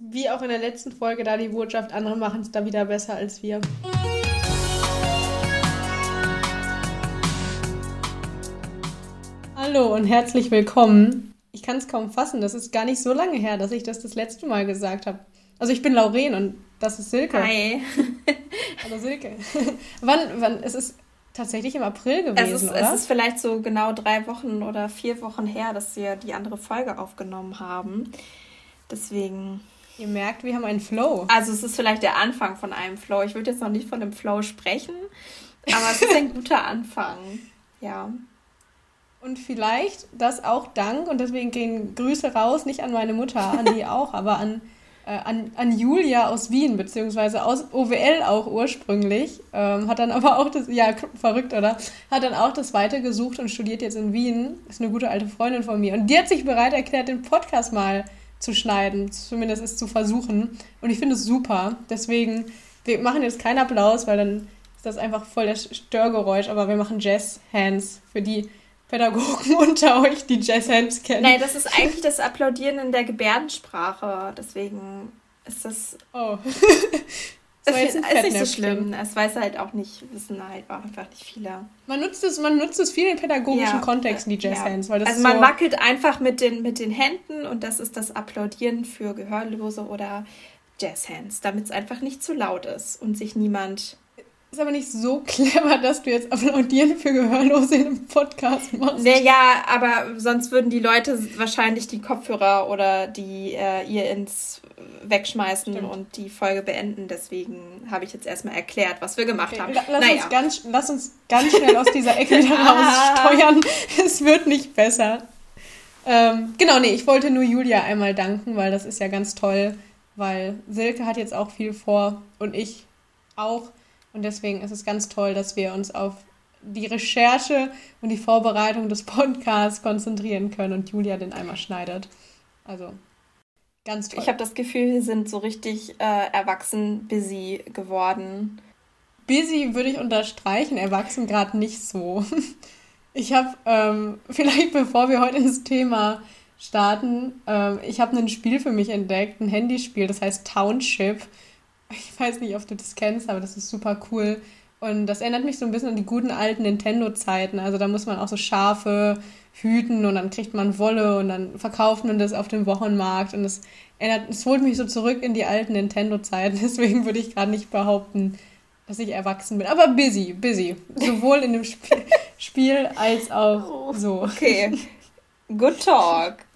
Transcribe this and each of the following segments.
wie auch in der letzten Folge da die Botschaft, andere machen es da wieder besser als wir. Hallo und herzlich willkommen. Ich kann es kaum fassen, das ist gar nicht so lange her, dass ich das das letzte Mal gesagt habe. Also ich bin Lauren und das ist Silke. Hi. Hallo Silke. wann, wann, es ist tatsächlich im April gewesen, es ist, oder? Es ist vielleicht so genau drei Wochen oder vier Wochen her, dass wir die andere Folge aufgenommen haben. Deswegen. Ihr merkt, wir haben einen Flow. Also es ist vielleicht der Anfang von einem Flow. Ich würde jetzt noch nicht von dem Flow sprechen, aber es ist ein guter Anfang. Ja. Und vielleicht das auch dank, und deswegen gehen Grüße raus, nicht an meine Mutter, an die auch, aber an, äh, an, an Julia aus Wien, beziehungsweise aus OWL auch ursprünglich. Ähm, hat dann aber auch das, ja, verrückt, oder? Hat dann auch das weitergesucht und studiert jetzt in Wien. Ist eine gute alte Freundin von mir. Und die hat sich bereit erklärt, den Podcast mal zu schneiden, zumindest es zu versuchen. Und ich finde es super. Deswegen, wir machen jetzt keinen Applaus, weil dann ist das einfach voll das Störgeräusch, aber wir machen Jazz-Hands für die Pädagogen unter euch, die Jazz-Hands kennen. Nein, das ist eigentlich das Applaudieren in der Gebärdensprache. Deswegen ist das. Oh. das ist, nicht so schlimm. Es weiß halt auch nicht, wissen halt auch einfach nicht viele. Man nutzt es, man nutzt es viel in pädagogischen ja, Kontexten, die Jazz-Hands. Ja. also man so wackelt einfach mit den, mit den Händen und das ist das Applaudieren für Gehörlose oder Jazz-Hands, damit es einfach nicht zu laut ist und sich niemand ist aber nicht so clever, dass du jetzt Applaudieren für Gehörlose in einem Podcast machst. Naja, aber sonst würden die Leute wahrscheinlich die Kopfhörer oder die äh, ihr ins wegschmeißen Stimmt. und die Folge beenden. Deswegen habe ich jetzt erstmal erklärt, was wir gemacht okay. haben. Lass, naja. uns ganz, lass uns ganz schnell aus dieser Ecke wieder raussteuern. es wird nicht besser. Ähm, genau, nee, ich wollte nur Julia einmal danken, weil das ist ja ganz toll, weil Silke hat jetzt auch viel vor und ich auch. Und deswegen ist es ganz toll, dass wir uns auf die Recherche und die Vorbereitung des Podcasts konzentrieren können und Julia den einmal schneidet. Also ganz toll. Ich habe das Gefühl, wir sind so richtig äh, erwachsen busy geworden. Busy würde ich unterstreichen, erwachsen gerade nicht so. Ich habe, ähm, vielleicht bevor wir heute ins Thema starten, ähm, ich habe ein Spiel für mich entdeckt, ein Handyspiel, das heißt Township. Ich weiß nicht, ob du das kennst, aber das ist super cool. Und das erinnert mich so ein bisschen an die guten alten Nintendo-Zeiten. Also da muss man auch so Schafe hüten und dann kriegt man Wolle und dann verkauft man das auf dem Wochenmarkt. Und das erinnert, es holt mich so zurück in die alten Nintendo-Zeiten. Deswegen würde ich gerade nicht behaupten, dass ich erwachsen bin. Aber busy, busy. Sowohl in dem Sp Spiel als auch so. Okay. Good talk.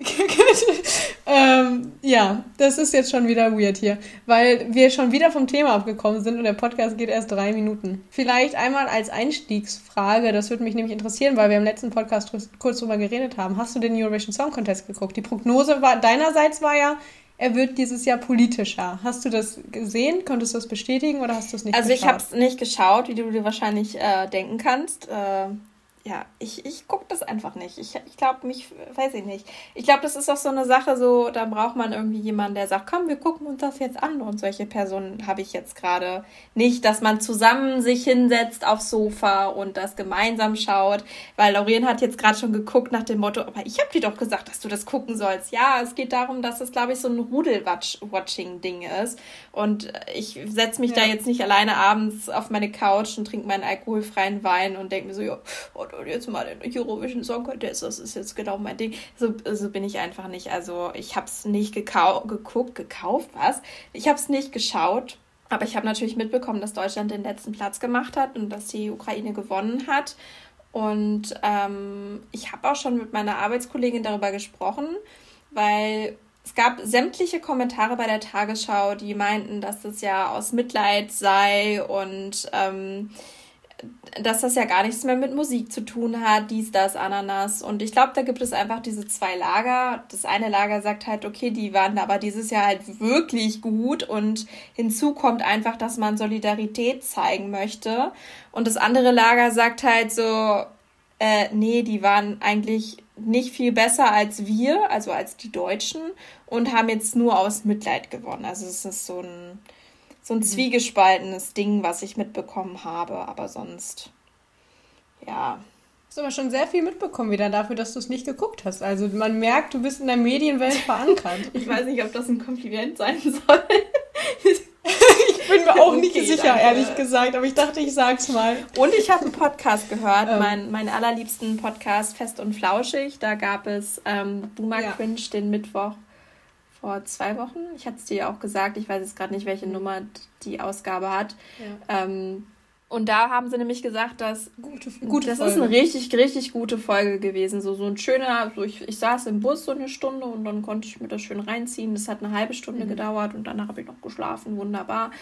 ähm, ja, das ist jetzt schon wieder weird hier, weil wir schon wieder vom Thema abgekommen sind und der Podcast geht erst drei Minuten. Vielleicht einmal als Einstiegsfrage, das würde mich nämlich interessieren, weil wir im letzten Podcast kurz drüber geredet haben. Hast du den Eurovision Song Contest geguckt? Die Prognose war, deinerseits war ja, er wird dieses Jahr politischer. Hast du das gesehen? Konntest du das bestätigen oder hast du es nicht also geschaut? Also ich habe es nicht geschaut, wie du dir wahrscheinlich äh, denken kannst. Äh, ja, ich, ich gucke das einfach nicht. Ich, ich glaube, mich, weiß ich nicht. Ich glaube, das ist auch so eine Sache, so, da braucht man irgendwie jemanden, der sagt, komm, wir gucken uns das jetzt an. Und solche Personen habe ich jetzt gerade nicht, dass man zusammen sich hinsetzt aufs Sofa und das gemeinsam schaut. Weil Lauren hat jetzt gerade schon geguckt nach dem Motto, aber ich habe dir doch gesagt, dass du das gucken sollst. Ja, es geht darum, dass es, glaube ich, so ein Rudel-Watching-Ding ist. Und ich setze mich ja. da jetzt nicht alleine abends auf meine Couch und trinke meinen alkoholfreien Wein und denke mir so, ja, oh, und jetzt mal den Eurovision Song Contest, das ist jetzt genau mein Ding. So, so bin ich einfach nicht. Also ich habe es nicht geguckt, gekauft, was? Ich habe es nicht geschaut. Aber ich habe natürlich mitbekommen, dass Deutschland den letzten Platz gemacht hat und dass die Ukraine gewonnen hat. Und ähm, ich habe auch schon mit meiner Arbeitskollegin darüber gesprochen, weil es gab sämtliche Kommentare bei der Tagesschau, die meinten, dass das ja aus Mitleid sei und ähm, dass das ja gar nichts mehr mit Musik zu tun hat, dies, das, Ananas. Und ich glaube, da gibt es einfach diese zwei Lager. Das eine Lager sagt halt, okay, die waren aber dieses Jahr halt wirklich gut und hinzu kommt einfach, dass man Solidarität zeigen möchte. Und das andere Lager sagt halt so, äh, nee, die waren eigentlich nicht viel besser als wir, also als die Deutschen und haben jetzt nur aus Mitleid gewonnen. Also es ist so ein so ein mhm. zwiegespaltenes Ding, was ich mitbekommen habe. Aber sonst, ja, hast aber schon sehr viel mitbekommen wieder dafür, dass du es nicht geguckt hast. Also man merkt, du bist in der Medienwelt verankert. ich weiß nicht, ob das ein Kompliment sein soll. ich bin mir auch okay, nicht sicher, danke. ehrlich gesagt, aber ich dachte, ich sag's mal. Und ich habe einen Podcast gehört, ähm. mein, meinen allerliebsten Podcast Fest und Flauschig. Da gab es ähm, Boomer ja. Cringe den Mittwoch vor zwei Wochen. Ich hatte es dir auch gesagt, ich weiß jetzt gerade nicht, welche Nummer die Ausgabe hat. Ja. Ähm, und da haben sie nämlich gesagt, dass gute, gute das Folge. ist eine richtig, richtig gute Folge gewesen. So, so ein schöner, so ich, ich saß im Bus so eine Stunde und dann konnte ich mir das schön reinziehen. Das hat eine halbe Stunde mhm. gedauert und danach habe ich noch geschlafen. Wunderbar.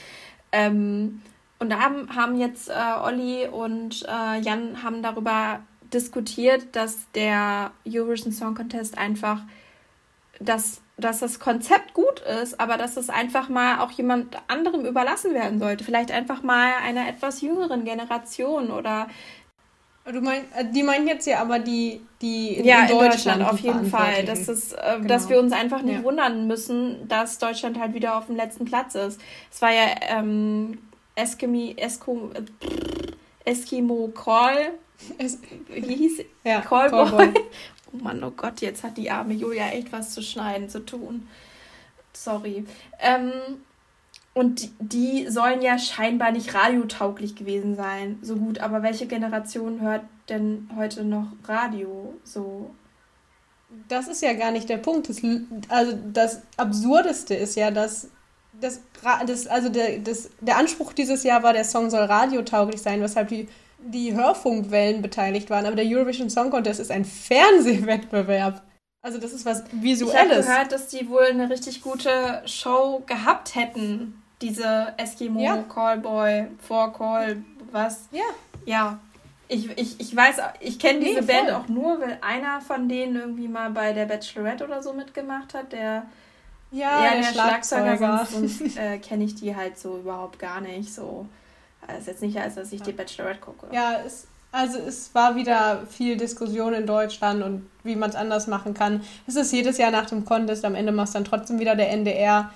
Ähm, und da haben, haben jetzt äh, Olli und äh, Jan haben darüber diskutiert, dass der Eurovision Song Contest einfach das dass das Konzept gut ist, aber dass es einfach mal auch jemand anderem überlassen werden sollte. Vielleicht einfach mal einer etwas jüngeren Generation oder. Du meinst, äh, die meinen jetzt ja aber die, die in, ja, in Deutschland, Deutschland auf jeden Fall. Dass, es, äh, genau. dass wir uns einfach nicht ja. wundern müssen, dass Deutschland halt wieder auf dem letzten Platz ist. Es war ja ähm, Eskimi, Esko, äh, Eskimo Call. Es, wie hieß ja, Callboy. Callboy. Oh Mann, oh Gott, jetzt hat die arme Julia echt was zu schneiden, zu tun. Sorry. Ähm, und die, die sollen ja scheinbar nicht radiotauglich gewesen sein, so gut. Aber welche Generation hört denn heute noch Radio so? Das ist ja gar nicht der Punkt. Das, also das Absurdeste ist ja, dass das, das, also der, das, der Anspruch dieses Jahr war, der Song soll radiotauglich sein, weshalb die die Hörfunkwellen beteiligt waren, aber der Eurovision Song Contest ist ein Fernsehwettbewerb. Also das ist was Visuelles. Ich habe gehört, dass die wohl eine richtig gute Show gehabt hätten. Diese Eskimo, ja. Callboy, Four Call, was? Ja. Ja. Ich, ich, ich weiß, ich kenne diese nee, Band auch nur, weil einer von denen irgendwie mal bei der Bachelorette oder so mitgemacht hat, der ja, der, der Schlagzeuger, sonst äh, kenne ich die halt so überhaupt gar nicht. So. Es ist jetzt nicht, als dass ich ja. die Bachelorette gucke. Ja, es, also es war wieder viel Diskussion in Deutschland und wie man es anders machen kann. Es ist jedes Jahr nach dem Contest, am Ende macht es dann trotzdem wieder der NDR.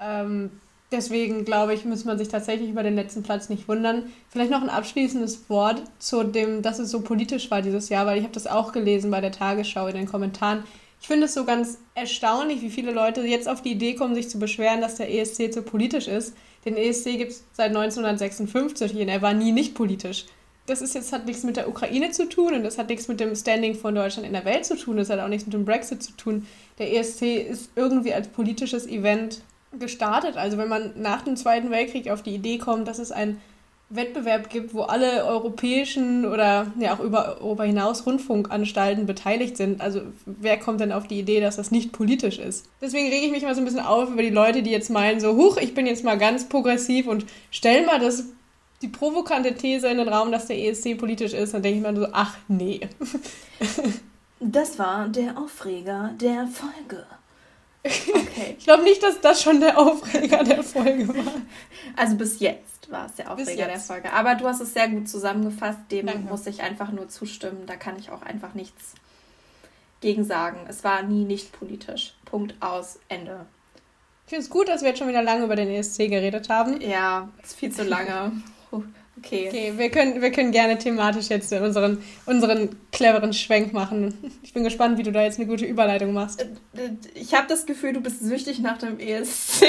Ähm, deswegen glaube ich, muss man sich tatsächlich über den letzten Platz nicht wundern. Vielleicht noch ein abschließendes Wort zu dem, dass es so politisch war dieses Jahr, weil ich habe das auch gelesen bei der Tagesschau in den Kommentaren. Ich finde es so ganz erstaunlich, wie viele Leute jetzt auf die Idee kommen, sich zu beschweren, dass der ESC zu politisch ist. Den ESC gibt es seit 1956 und er war nie nicht politisch. Das ist jetzt, hat nichts mit der Ukraine zu tun und das hat nichts mit dem Standing von Deutschland in der Welt zu tun, das hat auch nichts mit dem Brexit zu tun. Der ESC ist irgendwie als politisches Event gestartet. Also wenn man nach dem Zweiten Weltkrieg auf die Idee kommt, dass es ein Wettbewerb gibt, wo alle europäischen oder ja auch über Europa hinaus Rundfunkanstalten beteiligt sind. Also wer kommt denn auf die Idee, dass das nicht politisch ist? Deswegen rege ich mich mal so ein bisschen auf über die Leute, die jetzt meinen, so, huch, ich bin jetzt mal ganz progressiv und stell mal das, die provokante These in den Raum, dass der ESC politisch ist. Dann denke ich mir so, ach nee. Das war der Aufreger der Folge. Okay. ich glaube nicht, dass das schon der Aufreger der Folge war. Also bis jetzt war es der Aufreger der Folge. Aber du hast es sehr gut zusammengefasst. Dem Danke. muss ich einfach nur zustimmen. Da kann ich auch einfach nichts gegen sagen. Es war nie nicht politisch. Punkt aus, Ende. Ich finde es gut, dass wir jetzt schon wieder lange über den ESC geredet haben. Ja, ist viel zu lange. Okay. Okay, wir können, wir können gerne thematisch jetzt unseren, unseren cleveren Schwenk machen. Ich bin gespannt, wie du da jetzt eine gute Überleitung machst. Ich habe das Gefühl, du bist süchtig nach dem ESC.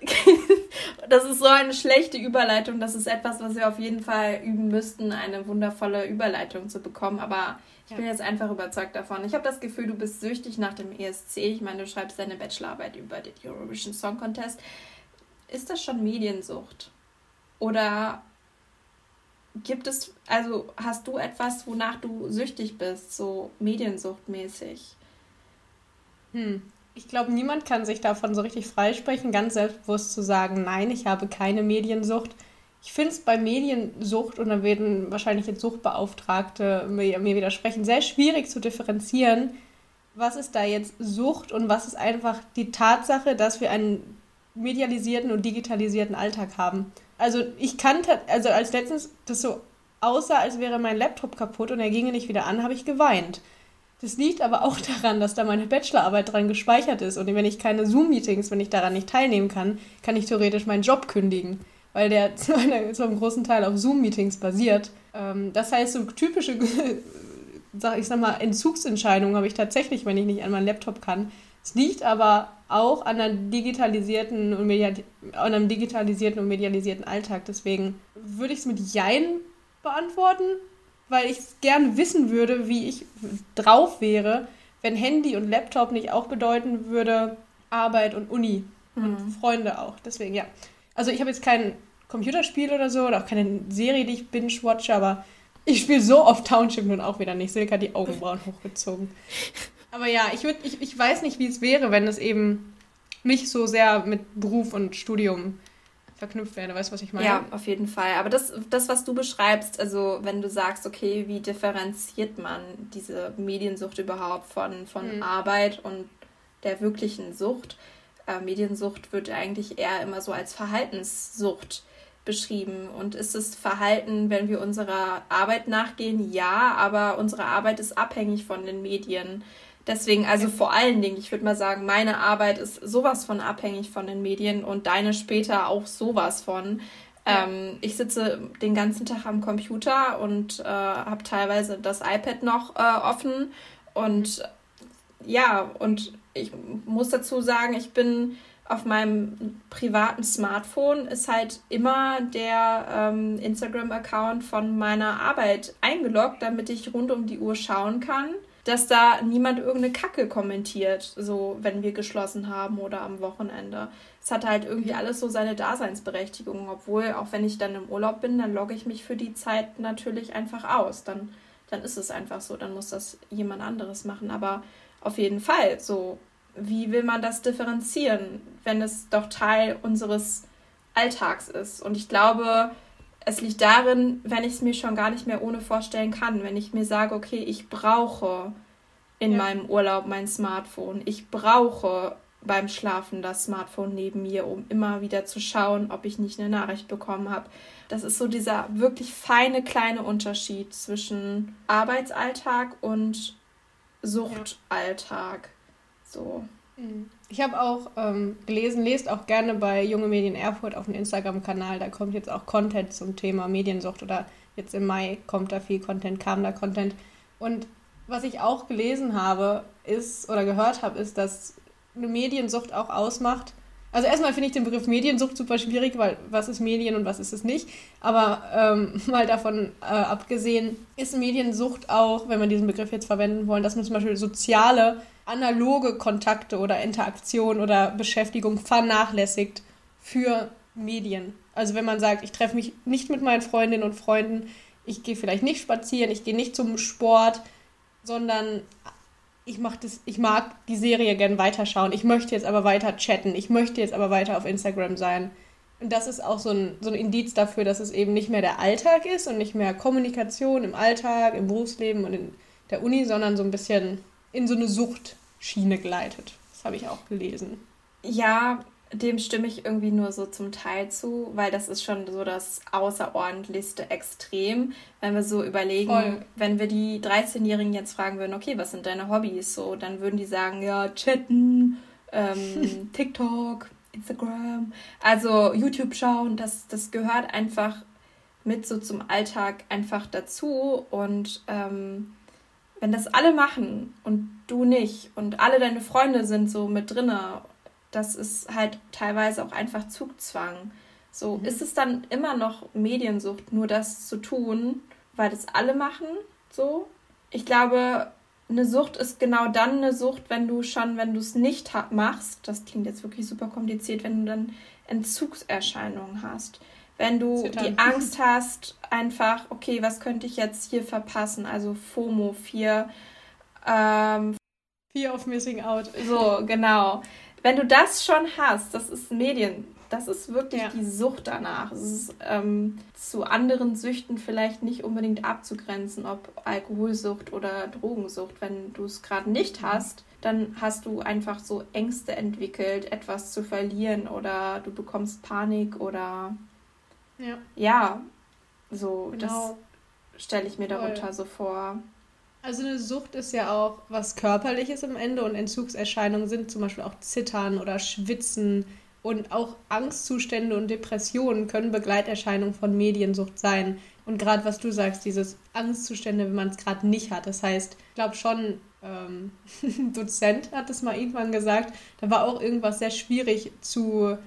das ist so eine schlechte Überleitung. Das ist etwas, was wir auf jeden Fall üben müssten, eine wundervolle Überleitung zu bekommen. Aber ich ja. bin jetzt einfach überzeugt davon. Ich habe das Gefühl, du bist süchtig nach dem ESC. Ich meine, du schreibst deine Bachelorarbeit über den Eurovision Song Contest. Ist das schon Mediensucht? Oder gibt es, also hast du etwas, wonach du süchtig bist, so mediensuchtmäßig? Hm ich glaube, niemand kann sich davon so richtig freisprechen, ganz selbstbewusst zu sagen, nein, ich habe keine Mediensucht. Ich finde es bei Mediensucht, und da werden wahrscheinlich jetzt Suchtbeauftragte mir, mir widersprechen, sehr schwierig zu differenzieren, was ist da jetzt Sucht und was ist einfach die Tatsache, dass wir einen medialisierten und digitalisierten Alltag haben. Also ich kannte, also als letztens das so aussah, als wäre mein Laptop kaputt und er ginge nicht wieder an, habe ich geweint. Das liegt aber auch daran, dass da meine Bachelorarbeit dran gespeichert ist. Und wenn ich keine Zoom-Meetings, wenn ich daran nicht teilnehmen kann, kann ich theoretisch meinen Job kündigen. weil der zu, einer, zu einem großen Teil auf Zoom-Meetings basiert. Ähm, das heißt, so typische, ich sag mal, Entzugsentscheidungen habe ich tatsächlich, wenn ich nicht an meinen Laptop kann. Es liegt aber auch an, einer digitalisierten und an einem digitalisierten und medialisierten Alltag. Deswegen würde ich es mit Jein beantworten, weil ich gerne wissen würde, wie ich drauf wäre, wenn Handy und Laptop nicht auch bedeuten würde Arbeit und Uni mhm. und Freunde auch. Deswegen, ja. Also ich habe jetzt kein Computerspiel oder so oder auch keine Serie, die ich binge-watche, aber ich spiele so oft Township nun auch wieder nicht. Silke hat die Augenbrauen hochgezogen. Aber ja, ich, würd, ich, ich weiß nicht, wie es wäre, wenn es eben nicht so sehr mit Beruf und Studium verknüpft wäre. Weißt du, was ich meine? Ja, auf jeden Fall. Aber das, das, was du beschreibst, also wenn du sagst, okay, wie differenziert man diese Mediensucht überhaupt von, von mhm. Arbeit und der wirklichen Sucht? Äh, Mediensucht wird eigentlich eher immer so als Verhaltenssucht beschrieben. Und ist es Verhalten, wenn wir unserer Arbeit nachgehen? Ja, aber unsere Arbeit ist abhängig von den Medien. Deswegen, also vor allen Dingen, ich würde mal sagen, meine Arbeit ist sowas von abhängig von den Medien und deine später auch sowas von. Ja. Ähm, ich sitze den ganzen Tag am Computer und äh, habe teilweise das iPad noch äh, offen. Und ja, und ich muss dazu sagen, ich bin auf meinem privaten Smartphone ist halt immer der ähm, Instagram-Account von meiner Arbeit eingeloggt, damit ich rund um die Uhr schauen kann dass da niemand irgendeine Kacke kommentiert, so wenn wir geschlossen haben oder am Wochenende. Es hat halt irgendwie alles so seine Daseinsberechtigung, obwohl auch wenn ich dann im Urlaub bin, dann logge ich mich für die Zeit natürlich einfach aus. Dann, dann ist es einfach so, dann muss das jemand anderes machen. Aber auf jeden Fall, so, wie will man das differenzieren, wenn es doch Teil unseres Alltags ist? Und ich glaube, es liegt darin, wenn ich es mir schon gar nicht mehr ohne vorstellen kann, wenn ich mir sage, okay, ich brauche in ja. meinem Urlaub mein Smartphone, ich brauche beim Schlafen das Smartphone neben mir, um immer wieder zu schauen, ob ich nicht eine Nachricht bekommen habe. Das ist so dieser wirklich feine kleine Unterschied zwischen Arbeitsalltag und Suchtalltag. So. Ich habe auch ähm, gelesen, lest auch gerne bei Junge Medien Erfurt auf dem Instagram-Kanal. Da kommt jetzt auch Content zum Thema Mediensucht oder jetzt im Mai kommt da viel Content, kam da Content. Und was ich auch gelesen habe, ist oder gehört habe, ist, dass eine Mediensucht auch ausmacht. Also erstmal finde ich den Begriff Mediensucht super schwierig, weil was ist Medien und was ist es nicht. Aber ähm, mal davon äh, abgesehen, ist Mediensucht auch, wenn wir diesen Begriff jetzt verwenden wollen, dass man zum Beispiel soziale analoge Kontakte oder Interaktion oder Beschäftigung vernachlässigt für Medien. Also wenn man sagt, ich treffe mich nicht mit meinen Freundinnen und Freunden, ich gehe vielleicht nicht spazieren, ich gehe nicht zum Sport, sondern ich, mach das, ich mag die Serie gern weiterschauen, ich möchte jetzt aber weiter chatten, ich möchte jetzt aber weiter auf Instagram sein. Und das ist auch so ein, so ein Indiz dafür, dass es eben nicht mehr der Alltag ist und nicht mehr Kommunikation im Alltag, im Berufsleben und in der Uni, sondern so ein bisschen in so eine Suchtschiene gleitet. Das habe ich auch gelesen. Ja, dem stimme ich irgendwie nur so zum Teil zu, weil das ist schon so das außerordentlichste Extrem, wenn wir so überlegen, Voll. wenn wir die 13-Jährigen jetzt fragen würden, okay, was sind deine Hobbys? So, dann würden die sagen, ja, chatten, ähm, TikTok, Instagram, also YouTube schauen, das, das gehört einfach mit so zum Alltag einfach dazu und ähm, wenn das alle machen und du nicht und alle deine Freunde sind so mit drinne, das ist halt teilweise auch einfach Zugzwang. So, mhm. ist es dann immer noch Mediensucht, nur das zu tun, weil das alle machen? So? Ich glaube, eine Sucht ist genau dann eine Sucht, wenn du schon, wenn du es nicht machst, das klingt jetzt wirklich super kompliziert, wenn du dann Entzugserscheinungen hast wenn du Zittern. die Angst hast, einfach, okay, was könnte ich jetzt hier verpassen? Also FOMO, Fear. Ähm, Fear of Missing Out. So, genau. Wenn du das schon hast, das ist Medien, das ist wirklich ja. die Sucht danach. Es ist ähm, zu anderen Süchten vielleicht nicht unbedingt abzugrenzen, ob Alkoholsucht oder Drogensucht. Wenn du es gerade nicht hast, dann hast du einfach so Ängste entwickelt, etwas zu verlieren oder du bekommst Panik oder ja. Ja, so, genau. das stelle ich mir darunter Voll. so vor. Also eine Sucht ist ja auch was Körperliches im Ende und Entzugserscheinungen sind zum Beispiel auch Zittern oder Schwitzen Und auch Angstzustände und Depressionen können Begleiterscheinungen von Mediensucht sein. Und gerade was du sagst, dieses Angstzustände, wenn man es gerade nicht hat. Das heißt, ich glaube schon, ähm, Dozent hat es mal irgendwann gesagt, da war auch irgendwas sehr schwierig zu,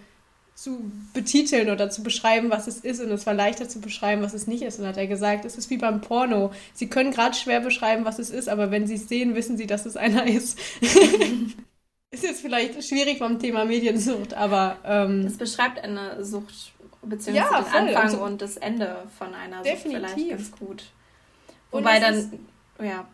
zu betiteln oder zu beschreiben, was es ist. Und es war leichter zu beschreiben, was es nicht ist. Und hat er gesagt, es ist wie beim Porno. Sie können gerade schwer beschreiben, was es ist, aber wenn Sie es sehen, wissen Sie, dass es einer ist. ist jetzt vielleicht schwierig beim Thema Mediensucht, aber. Ähm, es beschreibt eine Sucht, beziehungsweise ja, den. Anfang also, und das Ende von einer definitiv. Sucht vielleicht ganz gut. Wobei dann, ist, ja.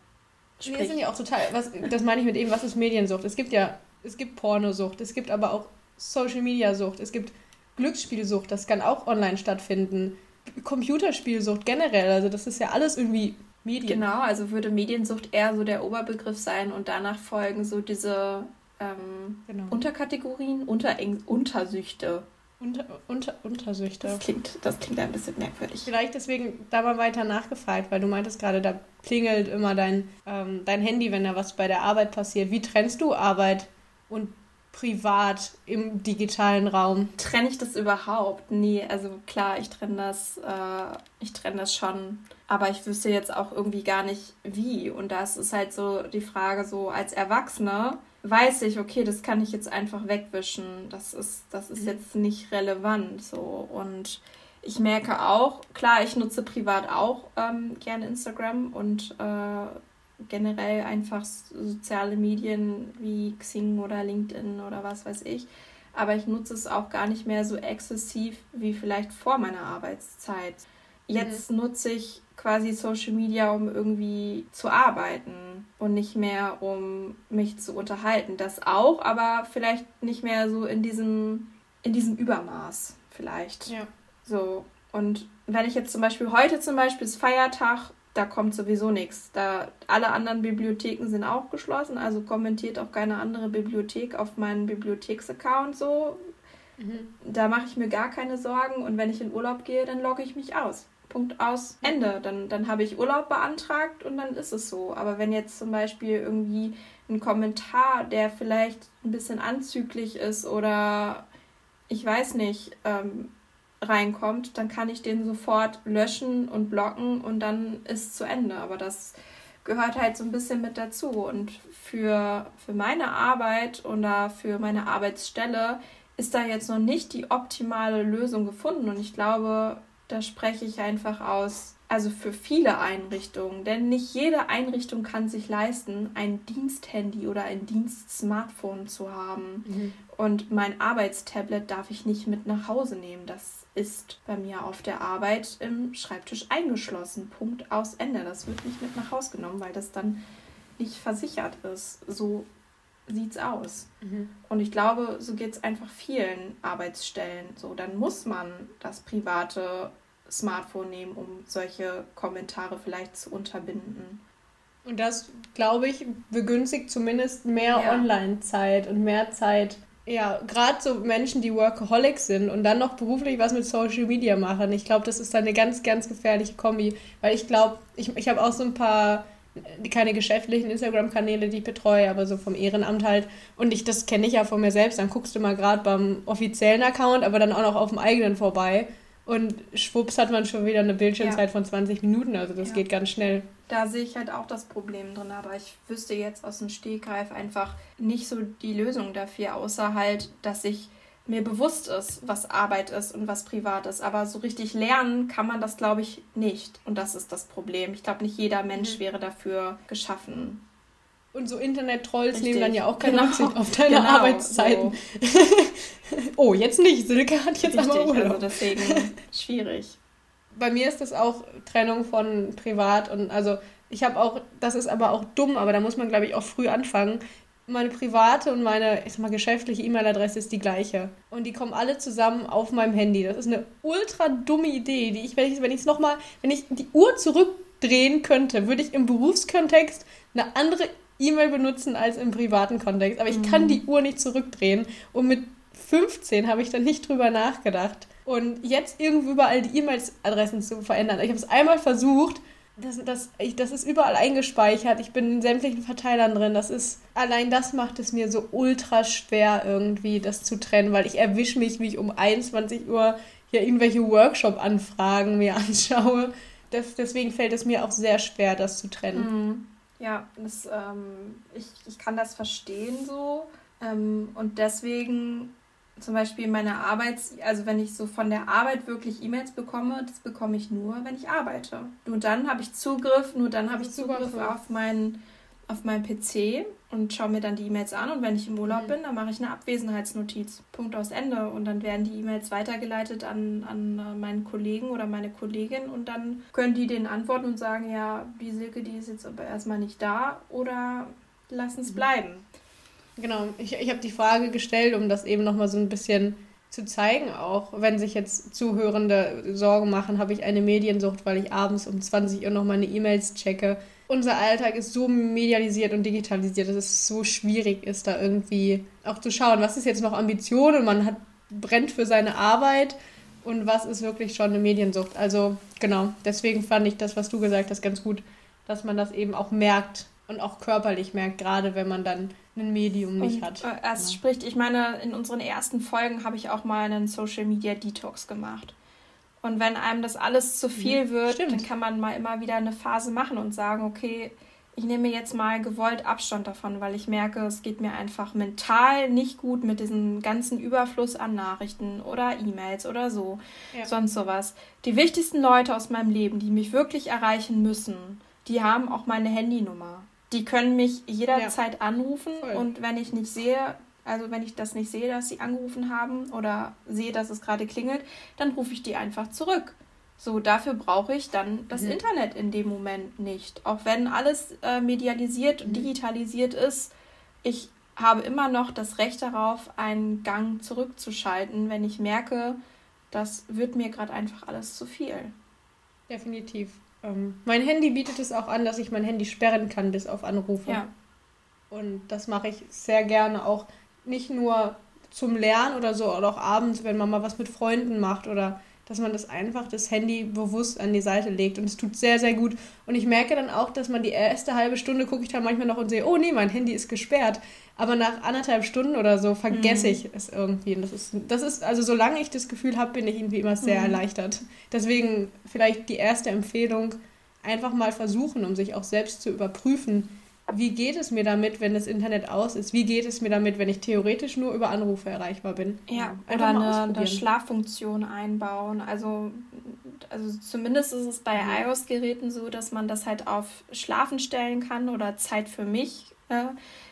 Sprich. Wir sind ja auch total, was, das meine ich mit eben, was ist Mediensucht? Es gibt ja, es gibt Pornosucht, es gibt aber auch Social Media Sucht, es gibt Glücksspielsucht, das kann auch online stattfinden. Computerspielsucht generell, also das ist ja alles irgendwie Medien. Genau, also würde Mediensucht eher so der Oberbegriff sein und danach folgen so diese ähm, genau. Unterkategorien, Unter Untersüchte. Unter, unter, Untersüchte. Das klingt, das klingt ein bisschen merkwürdig. Vielleicht deswegen da mal weiter nachgefragt, weil du meintest gerade, da klingelt immer dein, ähm, dein Handy, wenn da was bei der Arbeit passiert. Wie trennst du Arbeit und privat im digitalen Raum? Trenne ich das überhaupt? Nee, also klar, ich trenne das, äh, ich trenne das schon. Aber ich wüsste jetzt auch irgendwie gar nicht wie. Und das ist halt so die Frage, so als Erwachsene weiß ich, okay, das kann ich jetzt einfach wegwischen. Das ist, das ist mhm. jetzt nicht relevant. So. Und ich merke auch, klar, ich nutze privat auch ähm, gerne Instagram und äh, generell einfach soziale Medien wie Xing oder LinkedIn oder was weiß ich. Aber ich nutze es auch gar nicht mehr so exzessiv wie vielleicht vor meiner Arbeitszeit. Jetzt mhm. nutze ich quasi Social Media, um irgendwie zu arbeiten und nicht mehr, um mich zu unterhalten. Das auch, aber vielleicht nicht mehr so in diesem, in diesem Übermaß vielleicht. Ja. So. Und wenn ich jetzt zum Beispiel heute zum Beispiel ist Feiertag da kommt sowieso nichts. Da alle anderen Bibliotheken sind auch geschlossen, also kommentiert auch keine andere Bibliothek auf meinen Bibliotheksaccount so. Mhm. Da mache ich mir gar keine Sorgen und wenn ich in Urlaub gehe, dann logge ich mich aus. Punkt aus, Ende. Dann, dann habe ich Urlaub beantragt und dann ist es so. Aber wenn jetzt zum Beispiel irgendwie ein Kommentar, der vielleicht ein bisschen anzüglich ist oder ich weiß nicht, ähm, reinkommt, dann kann ich den sofort löschen und blocken und dann ist zu Ende. Aber das gehört halt so ein bisschen mit dazu. Und für, für meine Arbeit oder für meine Arbeitsstelle ist da jetzt noch nicht die optimale Lösung gefunden. Und ich glaube, da spreche ich einfach aus also für viele Einrichtungen, denn nicht jede Einrichtung kann sich leisten, ein Diensthandy oder ein Dienstsmartphone zu haben. Mhm. Und mein Arbeitstablet darf ich nicht mit nach Hause nehmen. Das ist bei mir auf der Arbeit im Schreibtisch eingeschlossen. Punkt aus Ende. Das wird nicht mit nach Hause genommen, weil das dann nicht versichert ist. So sieht's aus. Mhm. Und ich glaube, so geht es einfach vielen Arbeitsstellen. So, dann muss man das private Smartphone nehmen, um solche Kommentare vielleicht zu unterbinden. Und das, glaube ich, begünstigt zumindest mehr ja. Online-Zeit und mehr Zeit. Ja, gerade so Menschen, die Workaholics sind und dann noch beruflich was mit Social Media machen. Ich glaube, das ist dann eine ganz, ganz gefährliche Kombi. Weil ich glaube, ich, ich habe auch so ein paar, keine geschäftlichen Instagram-Kanäle, die ich betreue, aber so vom Ehrenamt halt. Und ich, das kenne ich ja von mir selbst. Dann guckst du mal gerade beim offiziellen Account, aber dann auch noch auf dem eigenen vorbei. Und schwupps hat man schon wieder eine Bildschirmzeit ja. von 20 Minuten. Also das ja. geht ganz schnell. Da sehe ich halt auch das Problem drin, aber ich wüsste jetzt aus dem Stegreif einfach nicht so die Lösung dafür, außer halt, dass ich mir bewusst ist, was Arbeit ist und was privat ist. Aber so richtig lernen kann man das, glaube ich, nicht. Und das ist das Problem. Ich glaube, nicht jeder Mensch mhm. wäre dafür geschaffen. Und so Internet-Trolls nehmen dann ja auch keine genau. Rücksicht auf deine genau, Arbeitszeiten. So. oh, jetzt nicht. Silke hat jetzt Richtig, aber Urlaub. Also deswegen schwierig. Bei mir ist das auch Trennung von privat und also ich habe auch, das ist aber auch dumm, aber da muss man glaube ich auch früh anfangen. Meine private und meine, ich sag mal, geschäftliche E-Mail-Adresse ist die gleiche. Und die kommen alle zusammen auf meinem Handy. Das ist eine ultra dumme Idee, die ich, wenn ich, wenn ich es nochmal, wenn ich die Uhr zurückdrehen könnte, würde ich im Berufskontext eine andere E-Mail benutzen als im privaten Kontext. Aber ich mhm. kann die Uhr nicht zurückdrehen. Und mit 15 habe ich dann nicht drüber nachgedacht. Und jetzt irgendwo überall die E-Mail-Adressen zu verändern. Ich habe es einmal versucht das, das, ich, das ist überall eingespeichert. Ich bin in sämtlichen Verteilern drin. Das ist, allein das macht es mir so ultra schwer, irgendwie das zu trennen, weil ich erwische mich, wie ich um 21 Uhr hier irgendwelche Workshop-Anfragen mir anschaue. Das, deswegen fällt es mir auch sehr schwer, das zu trennen. Mhm. Ja, das, ähm, ich, ich kann das verstehen so. Ähm, und deswegen zum Beispiel meine Arbeits-, also wenn ich so von der Arbeit wirklich E-Mails bekomme, das bekomme ich nur, wenn ich arbeite. Nur dann habe ich Zugriff, nur dann habe ich Zugriff auf meinen auf meinen PC und schaue mir dann die E-Mails an und wenn ich im Urlaub mhm. bin, dann mache ich eine Abwesenheitsnotiz. Punkt aus Ende. Und dann werden die E-Mails weitergeleitet an, an äh, meinen Kollegen oder meine Kollegin und dann können die denen antworten und sagen, ja, die Silke, die ist jetzt aber erstmal nicht da oder lassen es mhm. bleiben. Genau, ich, ich habe die Frage gestellt, um das eben nochmal so ein bisschen zu zeigen, auch wenn sich jetzt Zuhörende Sorgen machen, habe ich eine Mediensucht, weil ich abends um 20 Uhr noch meine E-Mails checke. Unser Alltag ist so medialisiert und digitalisiert, dass es so schwierig ist, da irgendwie auch zu schauen, was ist jetzt noch Ambition und man hat, brennt für seine Arbeit und was ist wirklich schon eine Mediensucht. Also genau, deswegen fand ich das, was du gesagt hast, ganz gut, dass man das eben auch merkt und auch körperlich merkt, gerade wenn man dann ein Medium nicht und, hat. Äh, es ja. spricht, ich meine, in unseren ersten Folgen habe ich auch mal einen Social Media Detox gemacht. Und wenn einem das alles zu viel wird, Stimmt. dann kann man mal immer wieder eine Phase machen und sagen, okay, ich nehme jetzt mal gewollt Abstand davon, weil ich merke, es geht mir einfach mental nicht gut mit diesem ganzen Überfluss an Nachrichten oder E-Mails oder so, ja. sonst sowas. Die wichtigsten Leute aus meinem Leben, die mich wirklich erreichen müssen, die haben auch meine Handynummer die können mich jederzeit ja. anrufen Voll. und wenn ich nicht sehe, also wenn ich das nicht sehe, dass sie angerufen haben oder sehe, dass es gerade klingelt, dann rufe ich die einfach zurück. So, dafür brauche ich dann das mhm. Internet in dem Moment nicht. Auch wenn alles äh, medialisiert und mhm. digitalisiert ist, ich habe immer noch das Recht darauf, einen Gang zurückzuschalten, wenn ich merke, das wird mir gerade einfach alles zu viel. Definitiv. Ähm, mein Handy bietet es auch an, dass ich mein Handy sperren kann bis auf Anrufe. Ja. Und das mache ich sehr gerne auch nicht nur zum Lernen oder so, oder auch abends, wenn man mal was mit Freunden macht oder dass man das einfach das Handy bewusst an die Seite legt. Und es tut sehr, sehr gut. Und ich merke dann auch, dass man die erste halbe Stunde gucke ich dann manchmal noch und sehe, oh nee, mein Handy ist gesperrt. Aber nach anderthalb Stunden oder so vergesse mhm. ich es irgendwie. Und das ist, das ist, also solange ich das Gefühl habe, bin ich irgendwie immer sehr mhm. erleichtert. Deswegen vielleicht die erste Empfehlung, einfach mal versuchen, um sich auch selbst zu überprüfen, wie geht es mir damit, wenn das Internet aus ist? Wie geht es mir damit, wenn ich theoretisch nur über Anrufe erreichbar bin? Ja, oder eine, eine, Schlaffunktion einbauen. Also, also zumindest ist es bei mhm. iOS-Geräten so, dass man das halt auf Schlafen stellen kann oder Zeit für mich äh,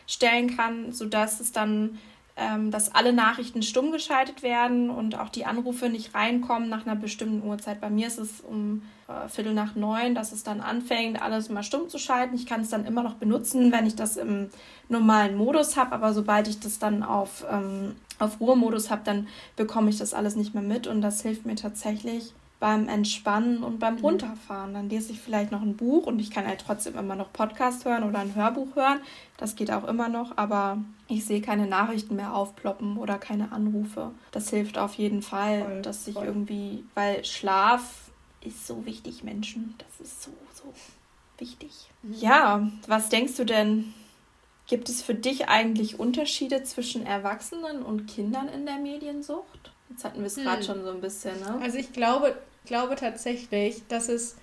stellen kann, sodass es dann ähm, dass alle Nachrichten stumm geschaltet werden und auch die Anrufe nicht reinkommen nach einer bestimmten Uhrzeit. Bei mir ist es um äh, Viertel nach neun, dass es dann anfängt, alles mal stumm zu schalten. Ich kann es dann immer noch benutzen, wenn ich das im normalen Modus habe, aber sobald ich das dann auf, ähm, auf Ruhemodus habe, dann bekomme ich das alles nicht mehr mit und das hilft mir tatsächlich beim Entspannen und beim mhm. Runterfahren. Dann lese ich vielleicht noch ein Buch und ich kann halt trotzdem immer noch Podcast hören oder ein Hörbuch hören. Das geht auch immer noch, aber ich sehe keine Nachrichten mehr aufploppen oder keine Anrufe. Das hilft auf jeden Fall, voll, dass ich voll. irgendwie, weil Schlaf ist so wichtig, Menschen. Das ist so, so wichtig. Ja, was denkst du denn? Gibt es für dich eigentlich Unterschiede zwischen Erwachsenen und Kindern in der Mediensucht? Jetzt hatten wir es hm. gerade schon so ein bisschen, ne? Also ich glaube, glaube tatsächlich, dass es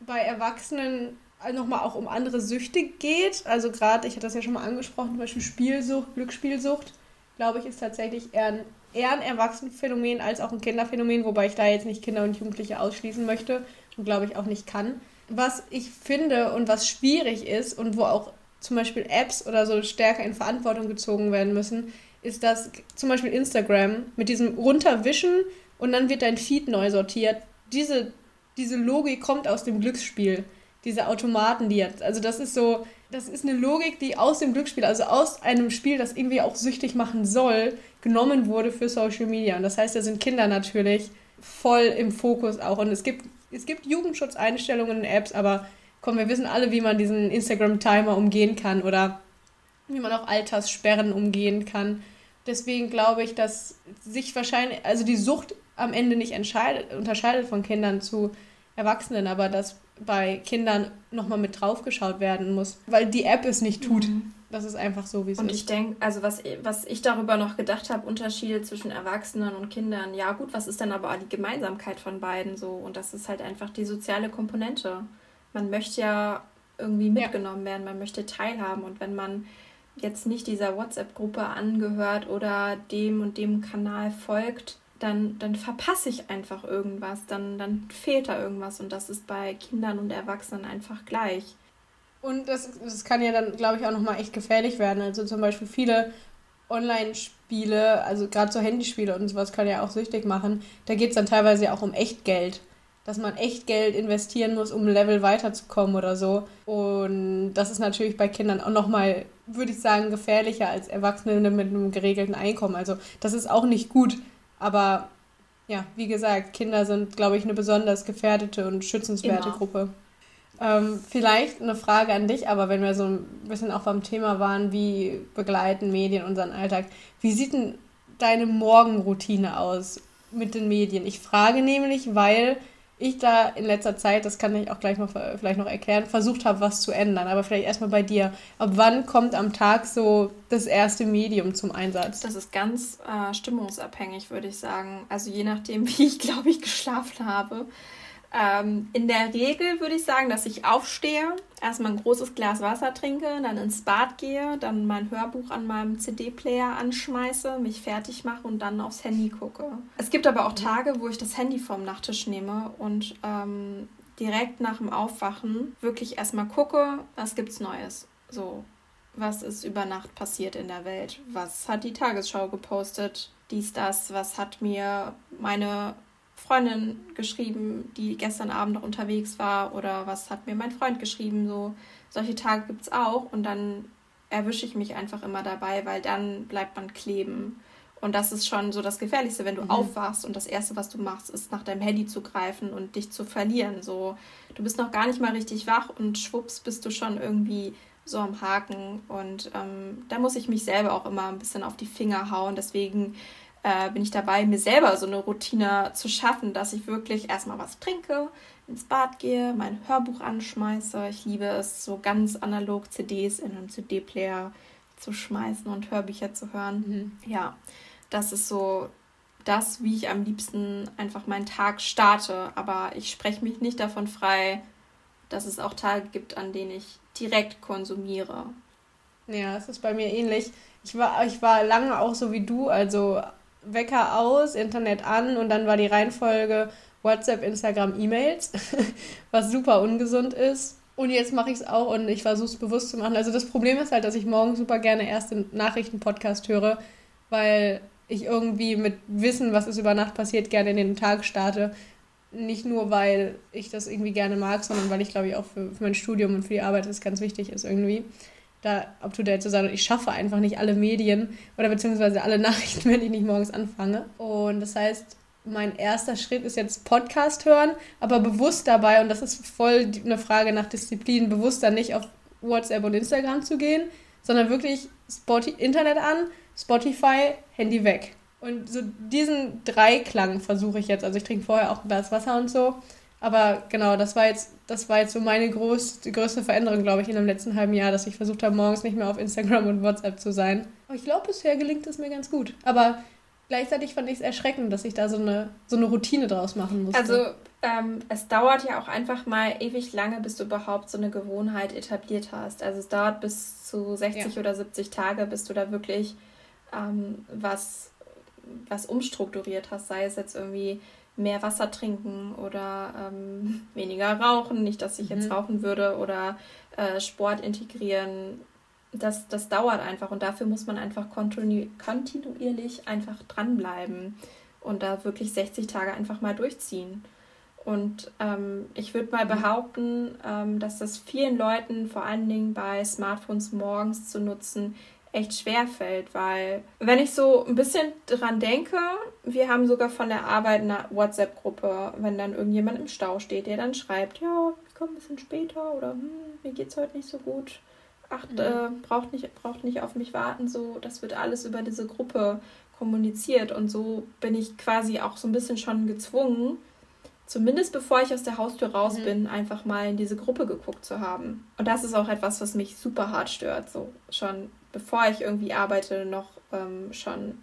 bei Erwachsenen nochmal auch um andere Süchte geht. Also gerade, ich hatte das ja schon mal angesprochen, zum Beispiel Spielsucht, Glücksspielsucht, glaube ich, ist tatsächlich eher ein, eher ein Erwachsenenphänomen als auch ein Kinderphänomen, wobei ich da jetzt nicht Kinder und Jugendliche ausschließen möchte und glaube ich auch nicht kann. Was ich finde und was schwierig ist und wo auch zum Beispiel Apps oder so stärker in Verantwortung gezogen werden müssen, ist, dass zum Beispiel Instagram mit diesem Runterwischen und dann wird dein Feed neu sortiert. Diese, diese Logik kommt aus dem Glücksspiel. Diese Automaten, die jetzt. Also, das ist so. Das ist eine Logik, die aus dem Glücksspiel, also aus einem Spiel, das irgendwie auch süchtig machen soll, genommen wurde für Social Media. Und das heißt, da sind Kinder natürlich voll im Fokus auch. Und es gibt, es gibt Jugendschutzeinstellungen in Apps, aber komm, wir wissen alle, wie man diesen Instagram-Timer umgehen kann oder wie man auch Alterssperren umgehen kann. Deswegen glaube ich, dass sich wahrscheinlich, also die Sucht am Ende nicht unterscheidet von Kindern zu Erwachsenen, aber dass bei Kindern nochmal mit draufgeschaut werden muss, weil die App es nicht tut. Mhm. Das ist einfach so, wie es ist. Und ich denke, also was, was ich darüber noch gedacht habe, Unterschiede zwischen Erwachsenen und Kindern, ja gut, was ist dann aber die Gemeinsamkeit von beiden so? Und das ist halt einfach die soziale Komponente. Man möchte ja irgendwie mitgenommen ja. werden, man möchte teilhaben. Und wenn man jetzt nicht dieser WhatsApp-Gruppe angehört oder dem und dem Kanal folgt, dann, dann verpasse ich einfach irgendwas, dann, dann fehlt da irgendwas. Und das ist bei Kindern und Erwachsenen einfach gleich. Und das, das kann ja dann, glaube ich, auch nochmal echt gefährlich werden. Also zum Beispiel viele Online-Spiele, also gerade so Handyspiele und sowas, kann ja auch süchtig machen. Da geht es dann teilweise ja auch um Echtgeld. Dass man echt Geld investieren muss, um ein Level weiterzukommen oder so. Und das ist natürlich bei Kindern auch nochmal, würde ich sagen, gefährlicher als Erwachsene mit einem geregelten Einkommen. Also das ist auch nicht gut. Aber ja, wie gesagt, Kinder sind, glaube ich, eine besonders gefährdete und schützenswerte Immer. Gruppe. Ähm, vielleicht eine Frage an dich, aber wenn wir so ein bisschen auch beim Thema waren, wie begleiten Medien unseren Alltag, wie sieht denn deine Morgenroutine aus mit den Medien? Ich frage nämlich, weil ich da in letzter Zeit, das kann ich auch gleich noch vielleicht noch erklären, versucht habe, was zu ändern. Aber vielleicht erstmal bei dir. Ab wann kommt am Tag so das erste Medium zum Einsatz? Das ist ganz äh, stimmungsabhängig, würde ich sagen. Also je nachdem, wie ich, glaube ich, geschlafen habe. Ähm, in der Regel würde ich sagen, dass ich aufstehe, erstmal ein großes Glas Wasser trinke, dann ins Bad gehe, dann mein Hörbuch an meinem CD-Player anschmeiße, mich fertig mache und dann aufs Handy gucke. Es gibt aber auch Tage, wo ich das Handy vom Nachttisch nehme und ähm, direkt nach dem Aufwachen wirklich erstmal gucke, was gibt's Neues. So, was ist über Nacht passiert in der Welt? Was hat die Tagesschau gepostet? Dies, das, was hat mir meine Freundin geschrieben, die gestern Abend noch unterwegs war oder was hat mir mein Freund geschrieben. So solche Tage gibt es auch und dann erwische ich mich einfach immer dabei, weil dann bleibt man kleben. Und das ist schon so das Gefährlichste, wenn du mhm. aufwachst und das Erste, was du machst, ist nach deinem Handy zu greifen und dich zu verlieren. So, du bist noch gar nicht mal richtig wach und schwupps bist du schon irgendwie so am Haken. Und ähm, da muss ich mich selber auch immer ein bisschen auf die Finger hauen. Deswegen äh, bin ich dabei, mir selber so eine Routine zu schaffen, dass ich wirklich erstmal was trinke, ins Bad gehe, mein Hörbuch anschmeiße. Ich liebe es, so ganz analog CDs in einen CD-Player zu schmeißen und Hörbücher zu hören. Mhm. Ja, das ist so das, wie ich am liebsten einfach meinen Tag starte. Aber ich spreche mich nicht davon frei, dass es auch Tage gibt, an denen ich direkt konsumiere. Ja, es ist bei mir ähnlich. Ich war, ich war lange auch so wie du, also Wecker aus, Internet an und dann war die Reihenfolge WhatsApp, Instagram, E-Mails, was super ungesund ist. Und jetzt mache ich es auch und ich versuche es bewusst zu machen. Also das Problem ist halt, dass ich morgen super gerne erst den Nachrichten-Podcast höre, weil ich irgendwie mit Wissen, was ist über Nacht passiert, gerne in den Tag starte. Nicht nur, weil ich das irgendwie gerne mag, sondern weil ich glaube ich auch für, für mein Studium und für die Arbeit das ganz wichtig ist irgendwie da up to date zu sein. Und ich schaffe einfach nicht alle Medien oder beziehungsweise alle Nachrichten, wenn ich nicht morgens anfange. Und das heißt, mein erster Schritt ist jetzt Podcast hören, aber bewusst dabei, und das ist voll eine Frage nach Disziplin, bewusst dann nicht auf WhatsApp und Instagram zu gehen, sondern wirklich Spotify, Internet an, Spotify, Handy weg. Und so diesen Dreiklang versuche ich jetzt. Also ich trinke vorher auch ein Glas Wasser und so. Aber genau, das war jetzt, das war jetzt so meine größte, größte Veränderung, glaube ich, in dem letzten halben Jahr, dass ich versucht habe, morgens nicht mehr auf Instagram und WhatsApp zu sein. Aber ich glaube, bisher gelingt es mir ganz gut. Aber gleichzeitig fand ich es erschreckend, dass ich da so eine, so eine Routine draus machen musste. Also ähm, es dauert ja auch einfach mal ewig lange, bis du überhaupt so eine Gewohnheit etabliert hast. Also es dauert bis zu 60 ja. oder 70 Tage, bis du da wirklich ähm, was, was umstrukturiert hast, sei es jetzt irgendwie mehr Wasser trinken oder ähm, weniger rauchen. Nicht, dass ich jetzt mhm. rauchen würde oder äh, Sport integrieren. Das, das dauert einfach und dafür muss man einfach kontinu kontinuierlich einfach dranbleiben und da wirklich 60 Tage einfach mal durchziehen. Und ähm, ich würde mal mhm. behaupten, ähm, dass das vielen Leuten, vor allen Dingen bei Smartphones morgens zu nutzen, echt schwer fällt, weil wenn ich so ein bisschen dran denke, wir haben sogar von der Arbeit eine WhatsApp-Gruppe, wenn dann irgendjemand im Stau steht, der dann schreibt, ja, ich komme ein bisschen später oder hm, mir geht's heute nicht so gut. Acht, mhm. äh, braucht, nicht, braucht nicht auf mich warten, so, das wird alles über diese Gruppe kommuniziert und so bin ich quasi auch so ein bisschen schon gezwungen, zumindest bevor ich aus der Haustür raus mhm. bin, einfach mal in diese Gruppe geguckt zu haben. Und das ist auch etwas, was mich super hart stört. So schon bevor ich irgendwie arbeite, noch ähm, schon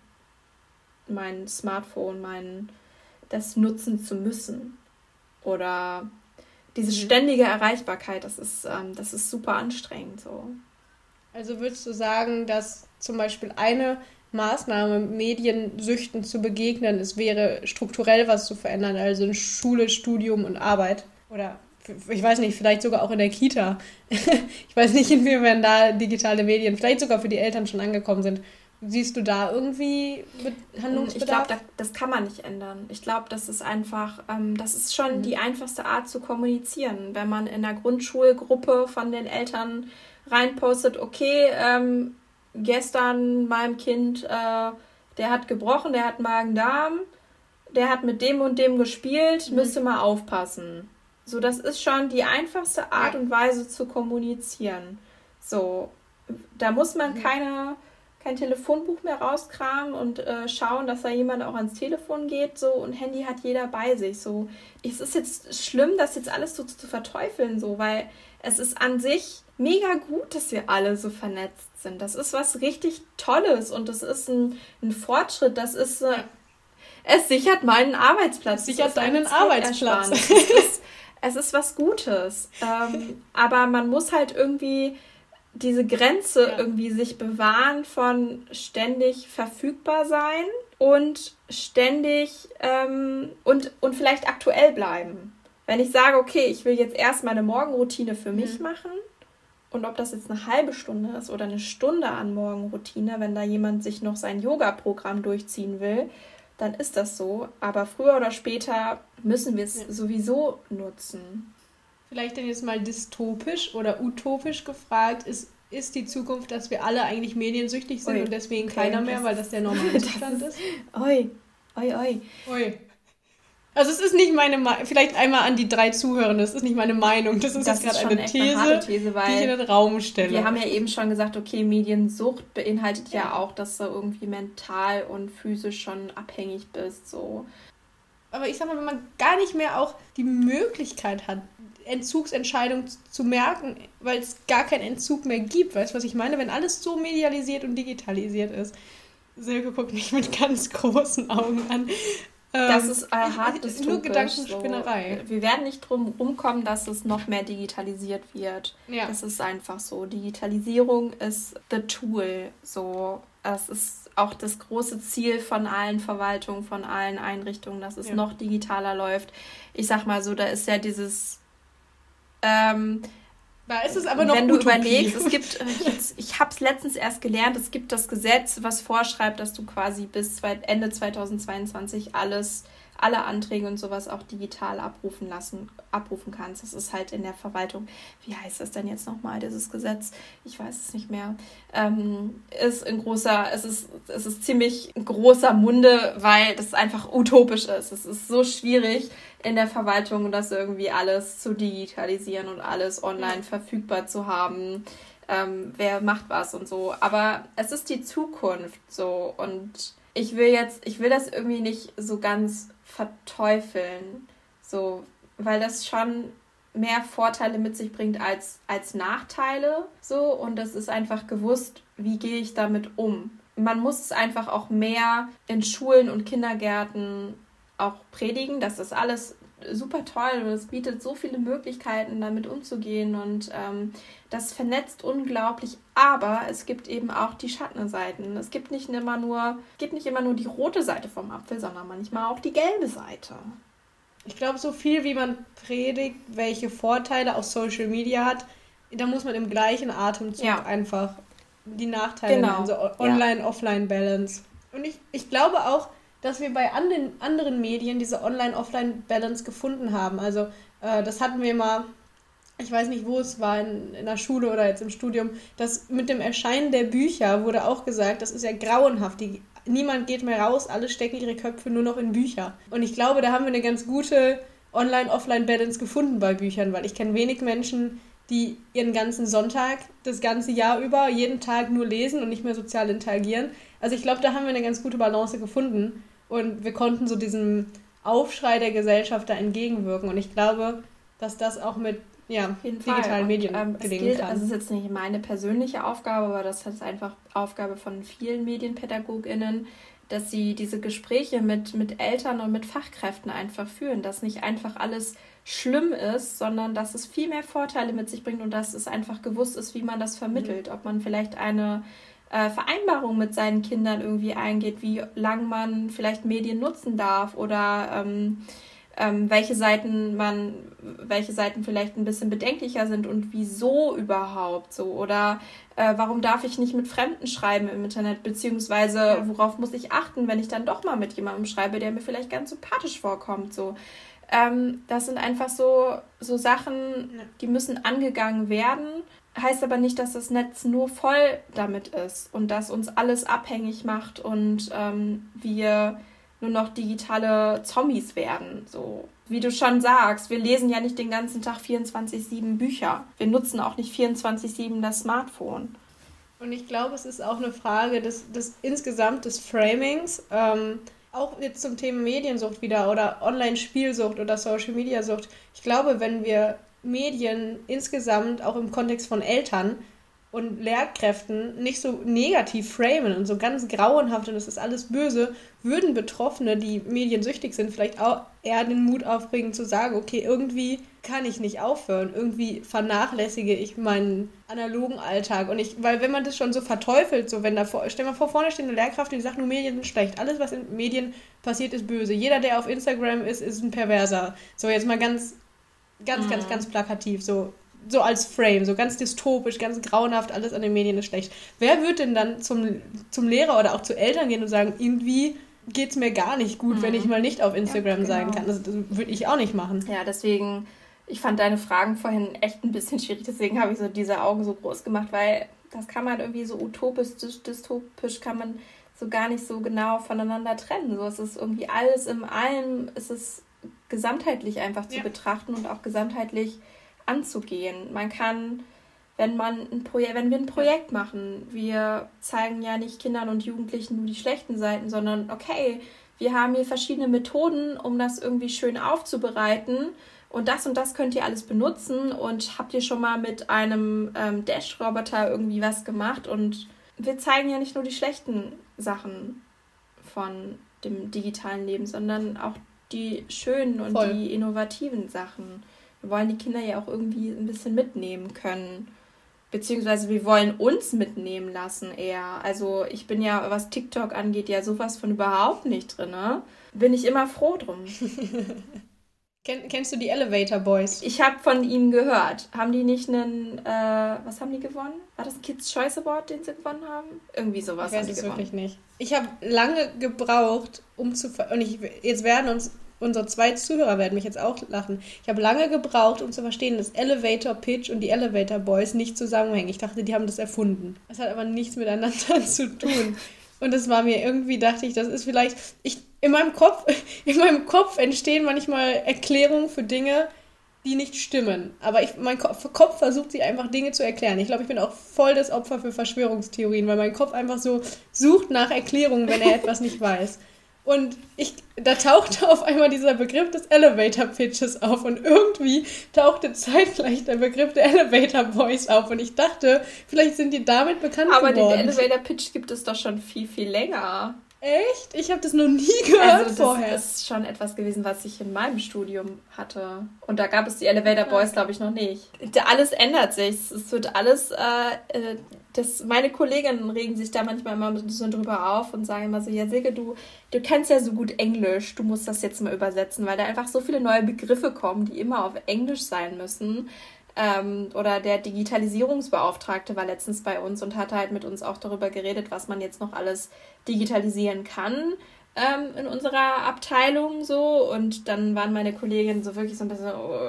mein Smartphone, mein das nutzen zu müssen. Oder diese mhm. ständige Erreichbarkeit, das ist, ähm, das ist super anstrengend. So. Also würdest du sagen, dass zum Beispiel eine Maßnahme, Mediensüchten zu begegnen, es wäre strukturell was zu verändern, also in Schule, Studium und Arbeit? Oder ich weiß nicht, vielleicht sogar auch in der Kita. ich weiß nicht, inwiefern da digitale Medien vielleicht sogar für die Eltern schon angekommen sind. Siehst du da irgendwie Handlungsbedarf? Ich glaube, da, das kann man nicht ändern. Ich glaube, das ist einfach, ähm, das ist schon mhm. die einfachste Art zu kommunizieren. Wenn man in der Grundschulgruppe von den Eltern reinpostet, okay, ähm, gestern meinem Kind, äh, der hat gebrochen, der hat Magen-Darm, der hat mit dem und dem gespielt, mhm. müsste mal aufpassen. So, das ist schon die einfachste Art ja. und Weise zu kommunizieren. So, da muss man mhm. keine kein Telefonbuch mehr rauskramen und äh, schauen, dass da jemand auch ans Telefon geht. So und Handy hat jeder bei sich. So, es ist jetzt schlimm, das jetzt alles so zu verteufeln, so, weil es ist an sich mega gut, dass wir alle so vernetzt sind. Das ist was richtig Tolles und das ist ein, ein Fortschritt. Das ist äh, es sichert meinen Arbeitsplatz. Es sichert deinen Arbeitsplatz. Es, ist, was Gutes. Ähm, aber man muss halt irgendwie diese Grenze ja. irgendwie sich bewahren von ständig verfügbar sein und ständig ähm, und, und vielleicht aktuell bleiben. Wenn ich sage, okay, ich will jetzt erst meine Morgenroutine für mich mhm. machen und ob das jetzt eine halbe Stunde ist oder eine Stunde an Morgenroutine, wenn da jemand sich noch sein Yoga-Programm durchziehen will, dann ist das so. Aber früher oder später müssen wir es ja. sowieso nutzen. Vielleicht denn jetzt mal dystopisch oder utopisch gefragt, ist, ist die Zukunft, dass wir alle eigentlich mediensüchtig sind oi. und deswegen okay, keiner mehr, weil das der normale Zustand ist? Oi, oi, oi. Oi. Also es ist nicht meine Meinung, vielleicht einmal an die drei Zuhörenden, das ist nicht meine Meinung, das ist das jetzt gerade eine These, eine These die ich in den Raum stelle. Wir haben ja eben schon gesagt, okay, Mediensucht beinhaltet ja, ja auch, dass du irgendwie mental und physisch schon abhängig bist, so aber ich sag mal, wenn man gar nicht mehr auch die Möglichkeit hat, Entzugsentscheidungen zu merken, weil es gar keinen Entzug mehr gibt, weißt du, was ich meine? Wenn alles so medialisiert und digitalisiert ist. Silke guckt mich mit ganz großen Augen an. Das ähm, ist äh, hart dystopisch. Nur Gedankenspinnerei. So. Wir werden nicht drum rumkommen, dass es noch mehr digitalisiert wird. Ja. Das ist einfach so. Digitalisierung ist the tool. So, es ist auch das große Ziel von allen Verwaltungen, von allen Einrichtungen, dass es ja. noch digitaler läuft. Ich sag mal so, da ist ja dieses. Ähm, da ist es aber noch Wenn du Utopie. überlegst, es gibt, äh, jetzt, ich habe es letztens erst gelernt, es gibt das Gesetz, was vorschreibt, dass du quasi bis Ende 2022 alles alle Anträge und sowas auch digital abrufen lassen, abrufen kannst. Das ist halt in der Verwaltung, wie heißt das denn jetzt nochmal, dieses Gesetz? Ich weiß es nicht mehr. Ähm, ist in großer, es ist, es ist ziemlich großer Munde, weil das einfach utopisch ist. Es ist so schwierig in der Verwaltung, das irgendwie alles zu digitalisieren und alles online ja. verfügbar zu haben. Ähm, wer macht was und so. Aber es ist die Zukunft so und ich will jetzt, ich will das irgendwie nicht so ganz verteufeln. So, weil das schon mehr Vorteile mit sich bringt als, als Nachteile. So, und es ist einfach gewusst, wie gehe ich damit um. Man muss es einfach auch mehr in Schulen und Kindergärten auch predigen, dass das alles super toll und es bietet so viele Möglichkeiten, damit umzugehen und ähm, das vernetzt unglaublich. Aber es gibt eben auch die Schattenseiten. Es gibt nicht immer nur, gibt nicht immer nur die rote Seite vom Apfel, sondern manchmal auch die gelbe Seite. Ich glaube, so viel wie man predigt, welche Vorteile auch Social Media hat, da muss man im gleichen Atemzug ja. einfach die Nachteile genau. nennen, so Online-Offline-Balance. Und ich, ich glaube auch, dass wir bei anderen, anderen Medien diese Online-Offline-Balance gefunden haben. Also äh, das hatten wir mal, ich weiß nicht, wo es war, in, in der Schule oder jetzt im Studium, dass mit dem Erscheinen der Bücher wurde auch gesagt, das ist ja grauenhaft. Die, niemand geht mehr raus, alle stecken ihre Köpfe nur noch in Bücher. Und ich glaube, da haben wir eine ganz gute Online-Offline-Balance gefunden bei Büchern, weil ich kenne wenig Menschen, die ihren ganzen Sonntag, das ganze Jahr über, jeden Tag nur lesen und nicht mehr sozial interagieren. Also ich glaube, da haben wir eine ganz gute Balance gefunden. Und wir konnten so diesem Aufschrei der Gesellschaft da entgegenwirken. Und ich glaube, dass das auch mit ja, digitalen Medien ähm, gelingen gilt, kann. Also es ist jetzt nicht meine persönliche Aufgabe, aber das ist einfach Aufgabe von vielen MedienpädagogInnen, dass sie diese Gespräche mit, mit Eltern und mit Fachkräften einfach führen, dass nicht einfach alles schlimm ist, sondern dass es viel mehr Vorteile mit sich bringt und dass es einfach gewusst ist, wie man das vermittelt. Mhm. Ob man vielleicht eine äh, Vereinbarung mit seinen Kindern irgendwie eingeht, wie lang man vielleicht Medien nutzen darf oder ähm, ähm, welche Seiten man, welche Seiten vielleicht ein bisschen bedenklicher sind und wieso überhaupt so oder äh, warum darf ich nicht mit Fremden schreiben im Internet beziehungsweise worauf muss ich achten, wenn ich dann doch mal mit jemandem schreibe, der mir vielleicht ganz sympathisch vorkommt so. Ähm, das sind einfach so, so Sachen, die müssen angegangen werden heißt aber nicht, dass das Netz nur voll damit ist und dass uns alles abhängig macht und ähm, wir nur noch digitale Zombies werden. So wie du schon sagst, wir lesen ja nicht den ganzen Tag 24/7 Bücher. Wir nutzen auch nicht 24/7 das Smartphone. Und ich glaube, es ist auch eine Frage des, des insgesamt des Framings. Ähm, auch jetzt zum Thema Mediensucht wieder oder Online-Spielsucht oder Social-Media-Sucht. Ich glaube, wenn wir Medien insgesamt auch im Kontext von Eltern und Lehrkräften nicht so negativ framen und so ganz grauenhaft und das ist alles böse, würden Betroffene, die mediensüchtig sind, vielleicht auch eher den Mut aufbringen zu sagen, okay, irgendwie kann ich nicht aufhören, irgendwie vernachlässige ich meinen analogen Alltag. Und ich, weil wenn man das schon so verteufelt, so wenn da vor, stell mal vor, vorne steht eine Lehrkraft, die sagt, nur Medien sind schlecht, alles was in Medien passiert ist böse, jeder, der auf Instagram ist, ist ein Perverser. So jetzt mal ganz Ganz, mhm. ganz, ganz plakativ, so, so als Frame, so ganz dystopisch, ganz grauenhaft, alles an den Medien ist schlecht. Wer wird denn dann zum, zum Lehrer oder auch zu Eltern gehen und sagen, irgendwie geht es mir gar nicht gut, mhm. wenn ich mal nicht auf Instagram ja, genau. sein kann? Das, das würde ich auch nicht machen. Ja, deswegen, ich fand deine Fragen vorhin echt ein bisschen schwierig, deswegen habe ich so diese Augen so groß gemacht, weil das kann man irgendwie so utopisch, dystopisch kann man so gar nicht so genau voneinander trennen. So, es ist irgendwie alles im Allem, es ist gesamtheitlich einfach zu ja. betrachten und auch gesamtheitlich anzugehen. Man kann, wenn man ein Projekt, wenn wir ein Projekt machen, wir zeigen ja nicht Kindern und Jugendlichen nur die schlechten Seiten, sondern okay, wir haben hier verschiedene Methoden, um das irgendwie schön aufzubereiten. Und das und das könnt ihr alles benutzen. Und habt ihr schon mal mit einem ähm, Dash-Roboter irgendwie was gemacht? Und wir zeigen ja nicht nur die schlechten Sachen von dem digitalen Leben, sondern auch die schönen und Voll. die innovativen Sachen. Wir wollen die Kinder ja auch irgendwie ein bisschen mitnehmen können. Beziehungsweise wir wollen uns mitnehmen lassen eher. Also ich bin ja, was TikTok angeht, ja sowas von überhaupt nicht drin. Ne? Bin ich immer froh drum. Kenn, kennst du die Elevator Boys? Ich habe von ihnen gehört. Haben die nicht einen, äh, was haben die gewonnen? War das ein Kids Choice Award, den sie gewonnen haben? Irgendwie sowas. Ich weiß es wirklich nicht. Ich habe lange gebraucht, um zu, und ich, jetzt werden uns unsere zwei Zuhörer werden mich jetzt auch lachen. Ich habe lange gebraucht, um zu verstehen, dass Elevator Pitch und die Elevator Boys nicht zusammenhängen. Ich dachte, die haben das erfunden. Das hat aber nichts miteinander zu tun. Und das war mir irgendwie, dachte ich, das ist vielleicht, ich, in meinem Kopf, in meinem Kopf entstehen manchmal Erklärungen für Dinge, die nicht stimmen. Aber ich, mein Kopf, Kopf versucht sich einfach Dinge zu erklären. Ich glaube, ich bin auch voll das Opfer für Verschwörungstheorien, weil mein Kopf einfach so sucht nach Erklärungen, wenn er etwas nicht weiß. Und ich, da tauchte auf einmal dieser Begriff des Elevator Pitches auf und irgendwie tauchte zeitgleich der Begriff der Elevator Boys auf und ich dachte, vielleicht sind die damit bekannt Aber geworden. Aber den Elevator Pitch gibt es doch schon viel, viel länger. Echt? Ich habe das noch nie gehört also das vorher. Das ist schon etwas gewesen, was ich in meinem Studium hatte. Und da gab es die Elevator Boys, glaube ich, noch nicht. Alles ändert sich. Es wird alles. Äh, äh, das, meine Kolleginnen regen sich da manchmal immer ein bisschen drüber auf und sagen immer so: Ja, Silke, du, du kennst ja so gut Englisch, du musst das jetzt mal übersetzen, weil da einfach so viele neue Begriffe kommen, die immer auf Englisch sein müssen. Ähm, oder der Digitalisierungsbeauftragte war letztens bei uns und hat halt mit uns auch darüber geredet, was man jetzt noch alles digitalisieren kann ähm, in unserer Abteilung so. Und dann waren meine Kolleginnen so wirklich so ein bisschen, oh,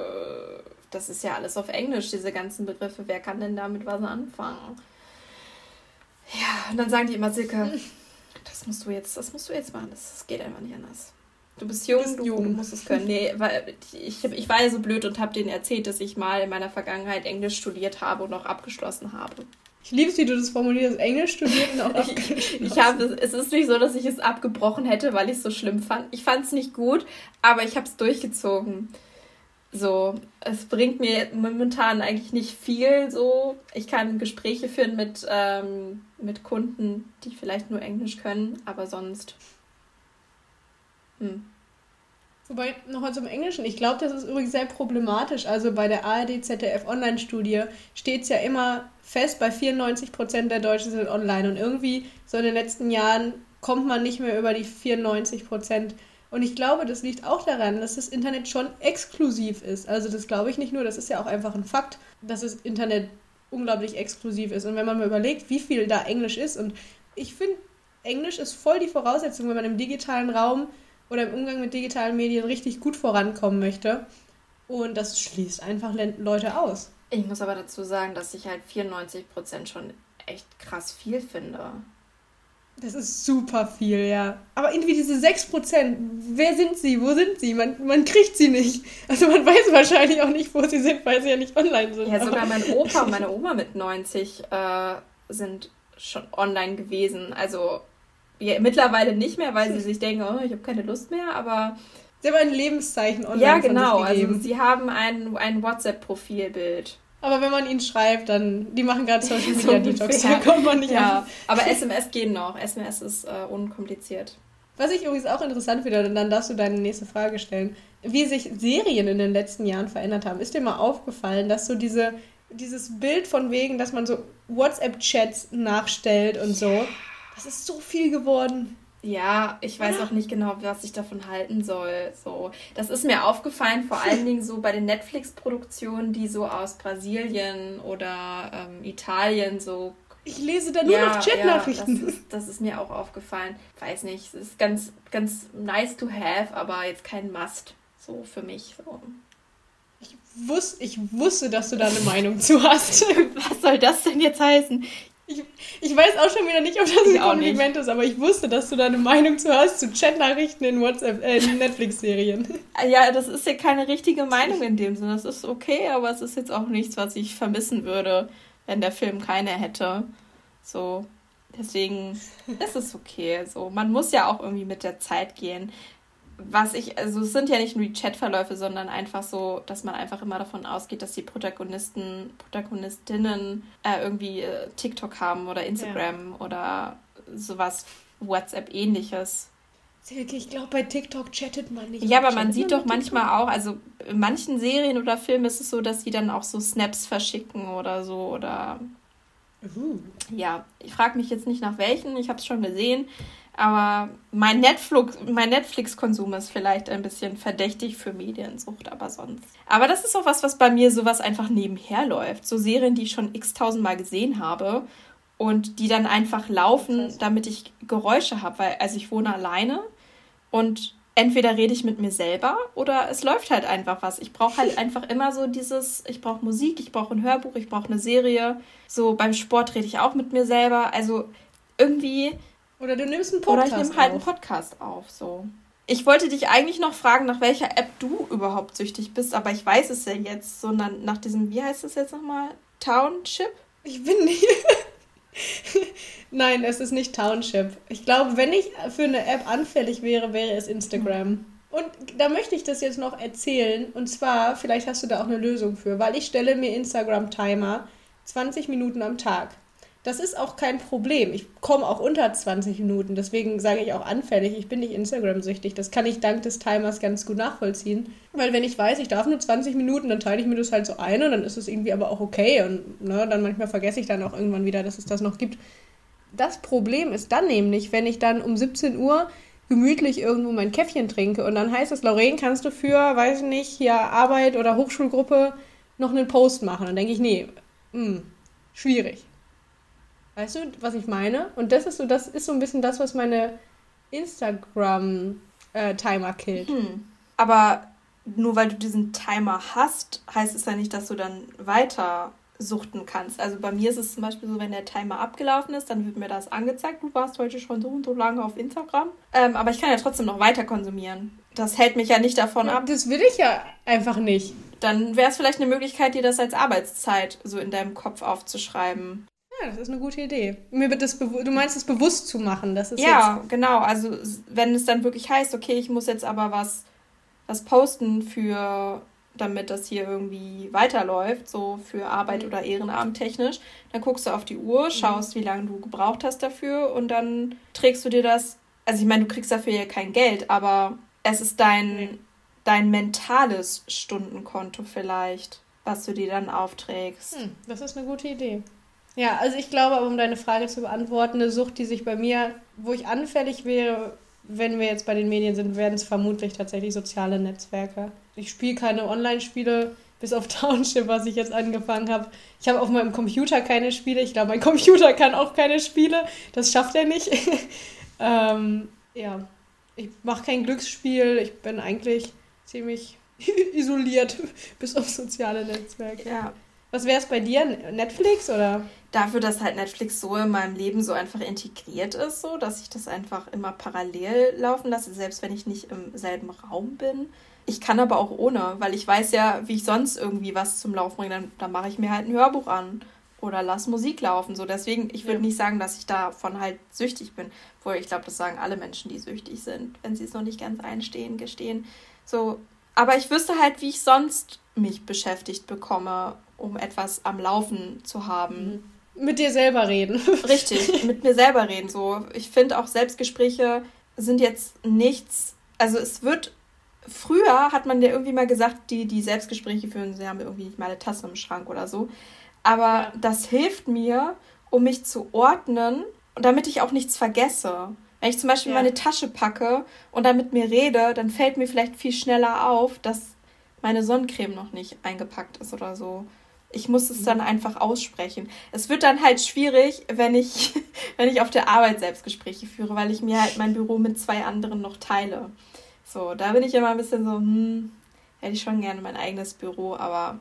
das ist ja alles auf Englisch, diese ganzen Begriffe, wer kann denn damit was anfangen? Ja, und dann sagen die immer, Silke, das musst du jetzt, das musst du jetzt machen, das, das geht einfach nicht anders. Du bist jung, bist du, jung. du, musst es können. Nee, weil ich, ich war ja so blöd und habe denen erzählt, dass ich mal in meiner Vergangenheit Englisch studiert habe und auch abgeschlossen habe. Ich liebe es, wie du das formulierst. Englisch studiert und auch ich, ich habe Es ist nicht so, dass ich es abgebrochen hätte, weil ich es so schlimm fand. Ich fand es nicht gut, aber ich habe es durchgezogen. So, es bringt mir momentan eigentlich nicht viel. So, ich kann Gespräche führen mit, ähm, mit Kunden, die vielleicht nur Englisch können, aber sonst. Hm. Wobei, nochmal zum Englischen. Ich glaube, das ist übrigens sehr problematisch. Also bei der ARD-ZDF-Online-Studie steht es ja immer fest, bei 94 Prozent der Deutschen sind online. Und irgendwie so in den letzten Jahren kommt man nicht mehr über die 94 Prozent. Und ich glaube, das liegt auch daran, dass das Internet schon exklusiv ist. Also das glaube ich nicht nur, das ist ja auch einfach ein Fakt, dass das Internet unglaublich exklusiv ist. Und wenn man mal überlegt, wie viel da Englisch ist, und ich finde, Englisch ist voll die Voraussetzung, wenn man im digitalen Raum oder im Umgang mit digitalen Medien richtig gut vorankommen möchte. Und das schließt einfach Leute aus. Ich muss aber dazu sagen, dass ich halt 94% schon echt krass viel finde. Das ist super viel, ja. Aber irgendwie diese 6%, wer sind sie? Wo sind sie? Man, man kriegt sie nicht. Also man weiß wahrscheinlich auch nicht, wo sie sind, weil sie ja nicht online sind. Ja, sogar mein Opa und meine Oma mit 90 äh, sind schon online gewesen. Also ja, mittlerweile nicht mehr, weil sie sich denken, oh, ich habe keine Lust mehr, aber. Sie haben ein Lebenszeichen online. Ja, genau. Also sie haben ein, ein WhatsApp-Profilbild. Aber wenn man ihnen schreibt, dann, die machen gerade Social Media Detox, da kommt man nicht ja, an. Aber SMS gehen noch. SMS ist äh, unkompliziert. Was ich übrigens auch interessant finde, und dann darfst du deine nächste Frage stellen, wie sich Serien in den letzten Jahren verändert haben. Ist dir mal aufgefallen, dass so diese, dieses Bild von wegen, dass man so WhatsApp-Chats nachstellt und so, das ist so viel geworden. Ja, ich weiß auch nicht genau, was ich davon halten soll. So, das ist mir aufgefallen, vor allen Dingen so bei den Netflix-Produktionen, die so aus Brasilien oder ähm, Italien so. Ich lese da nur ja, noch Chatnachrichten. Ja, das, ist, das ist mir auch aufgefallen. Weiß nicht, es ist ganz, ganz nice to have, aber jetzt kein Must. So für mich. So. Ich, wus ich wusste, dass du da eine Meinung zu hast. was soll das denn jetzt heißen? Ich, ich weiß auch schon wieder nicht, ob das ein Kompliment ist, aber ich wusste, dass du da eine Meinung zu hast zu Chatnachrichten in WhatsApp, äh, in Netflix-Serien. Ja, das ist ja keine richtige Meinung in dem Sinne. Das ist okay, aber es ist jetzt auch nichts, was ich vermissen würde, wenn der Film keine hätte. So, deswegen ist es okay. So, man muss ja auch irgendwie mit der Zeit gehen was ich, also es sind ja nicht nur die Chatverläufe, sondern einfach so, dass man einfach immer davon ausgeht, dass die Protagonisten, Protagonistinnen äh, irgendwie äh, TikTok haben oder Instagram ja. oder sowas WhatsApp-ähnliches. Ich glaube, bei TikTok chattet man nicht. Ja, aber man sieht doch manchmal auch, also in manchen Serien oder Filmen ist es so, dass sie dann auch so Snaps verschicken oder so oder. Uh. Ja, ich frage mich jetzt nicht nach welchen, ich habe es schon gesehen. Aber mein Netflix, mein Netflix-Konsum ist vielleicht ein bisschen verdächtig für Mediensucht, aber sonst. Aber das ist auch was, was bei mir sowas einfach nebenher läuft. So Serien, die ich schon x-tausendmal gesehen habe und die dann einfach laufen, damit ich Geräusche habe, weil also ich wohne alleine und entweder rede ich mit mir selber oder es läuft halt einfach was. Ich brauche halt einfach immer so dieses, ich brauche Musik, ich brauche ein Hörbuch, ich brauche eine Serie. So beim Sport rede ich auch mit mir selber. Also irgendwie oder du nimmst einen Podcast Oder ich nehme halt einen Podcast auf, so. Ich wollte dich eigentlich noch fragen, nach welcher App du überhaupt süchtig bist, aber ich weiß es ja jetzt, sondern nach diesem, wie heißt es jetzt nochmal? Township? Ich bin nicht. Nein, es ist nicht Township. Ich glaube, wenn ich für eine App anfällig wäre, wäre es Instagram. Und da möchte ich das jetzt noch erzählen. Und zwar, vielleicht hast du da auch eine Lösung für, weil ich stelle mir Instagram-Timer 20 Minuten am Tag. Das ist auch kein Problem. Ich komme auch unter 20 Minuten. Deswegen sage ich auch anfällig, ich bin nicht Instagram-süchtig. Das kann ich dank des Timers ganz gut nachvollziehen. Weil wenn ich weiß, ich darf nur 20 Minuten, dann teile ich mir das halt so ein und dann ist es irgendwie aber auch okay. Und ne, dann manchmal vergesse ich dann auch irgendwann wieder, dass es das noch gibt. Das Problem ist dann nämlich, wenn ich dann um 17 Uhr gemütlich irgendwo mein Käffchen trinke und dann heißt es, Lorraine, kannst du für, weiß ich nicht, hier Arbeit oder Hochschulgruppe noch einen Post machen? Dann denke ich, nee, mh, hm, schwierig. Weißt du, was ich meine? Und das ist so, das ist so ein bisschen das, was meine Instagram-Timer äh, killt. Hm. Aber nur weil du diesen Timer hast, heißt es ja nicht, dass du dann weiter suchten kannst. Also bei mir ist es zum Beispiel so, wenn der Timer abgelaufen ist, dann wird mir das angezeigt, du warst heute schon so und so lange auf Instagram. Ähm, aber ich kann ja trotzdem noch weiter konsumieren. Das hält mich ja nicht davon ab. Das will ich ja einfach nicht. Dann wäre es vielleicht eine Möglichkeit, dir das als Arbeitszeit so in deinem Kopf aufzuschreiben. Ja, das ist eine gute Idee. Mir wird das du meinst es bewusst zu machen, das ist Ja, genau. Also wenn es dann wirklich heißt, okay, ich muss jetzt aber was, was posten für, damit das hier irgendwie weiterläuft, so für Arbeit mhm. oder Ehrenamt technisch, dann guckst du auf die Uhr, mhm. schaust, mhm. wie lange du gebraucht hast dafür und dann trägst du dir das. Also ich meine, du kriegst dafür ja kein Geld, aber es ist dein, mhm. dein mentales Stundenkonto vielleicht, was du dir dann aufträgst. Hm, das ist eine gute Idee. Ja, also ich glaube, um deine Frage zu beantworten, eine Sucht, die sich bei mir, wo ich anfällig wäre, wenn wir jetzt bei den Medien sind, werden es vermutlich tatsächlich soziale Netzwerke. Ich spiele keine Online-Spiele, bis auf Township, was ich jetzt angefangen habe. Ich habe auf meinem Computer keine Spiele. Ich glaube, mein Computer kann auch keine Spiele. Das schafft er nicht. ähm, ja, ich mache kein Glücksspiel. Ich bin eigentlich ziemlich isoliert, bis auf soziale Netzwerke. Ja. Was wäre es bei dir? Netflix oder? Dafür, dass halt Netflix so in meinem Leben so einfach integriert ist, so dass ich das einfach immer parallel laufen lasse, selbst wenn ich nicht im selben Raum bin. Ich kann aber auch ohne, weil ich weiß ja, wie ich sonst irgendwie was zum Laufen bringe. Dann, dann mache ich mir halt ein Hörbuch an oder lass Musik laufen. So deswegen, ich würde ja. nicht sagen, dass ich davon halt süchtig bin. Obwohl ich glaube, das sagen alle Menschen, die süchtig sind, wenn sie es noch nicht ganz einstehen, gestehen. So, aber ich wüsste halt, wie ich sonst mich beschäftigt bekomme um etwas am Laufen zu haben. Mit dir selber reden. Richtig, mit mir selber reden. So, ich finde auch Selbstgespräche sind jetzt nichts. Also es wird früher hat man ja irgendwie mal gesagt, die die Selbstgespräche führen, sie haben irgendwie nicht mal eine Tasse im Schrank oder so. Aber ja. das hilft mir, um mich zu ordnen und damit ich auch nichts vergesse. Wenn ich zum Beispiel ja. meine Tasche packe und dann mit mir rede, dann fällt mir vielleicht viel schneller auf, dass meine Sonnencreme noch nicht eingepackt ist oder so. Ich muss es dann einfach aussprechen. Es wird dann halt schwierig, wenn ich, wenn ich auf der Arbeit Selbstgespräche führe, weil ich mir halt mein Büro mit zwei anderen noch teile. So, da bin ich immer ein bisschen so, hm, hätte ich schon gerne mein eigenes Büro, aber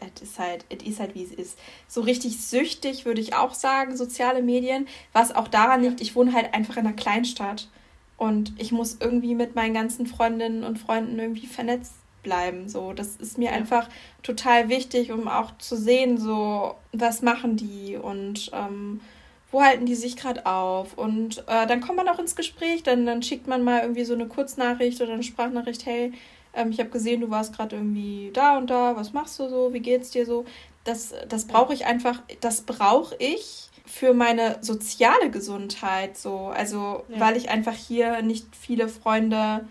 es ist halt, es ist halt wie es ist. So richtig süchtig würde ich auch sagen, soziale Medien, was auch daran liegt, ich wohne halt einfach in einer Kleinstadt und ich muss irgendwie mit meinen ganzen Freundinnen und Freunden irgendwie vernetzt bleiben. So, das ist mir einfach total wichtig, um auch zu sehen, so was machen die und ähm, wo halten die sich gerade auf. Und äh, dann kommt man auch ins Gespräch, dann, dann schickt man mal irgendwie so eine Kurznachricht oder eine Sprachnachricht, hey, ähm, ich habe gesehen, du warst gerade irgendwie da und da, was machst du so, wie geht's dir so? Das, das brauche ich einfach, das brauche ich für meine soziale Gesundheit so. Also, ja. weil ich einfach hier nicht viele Freunde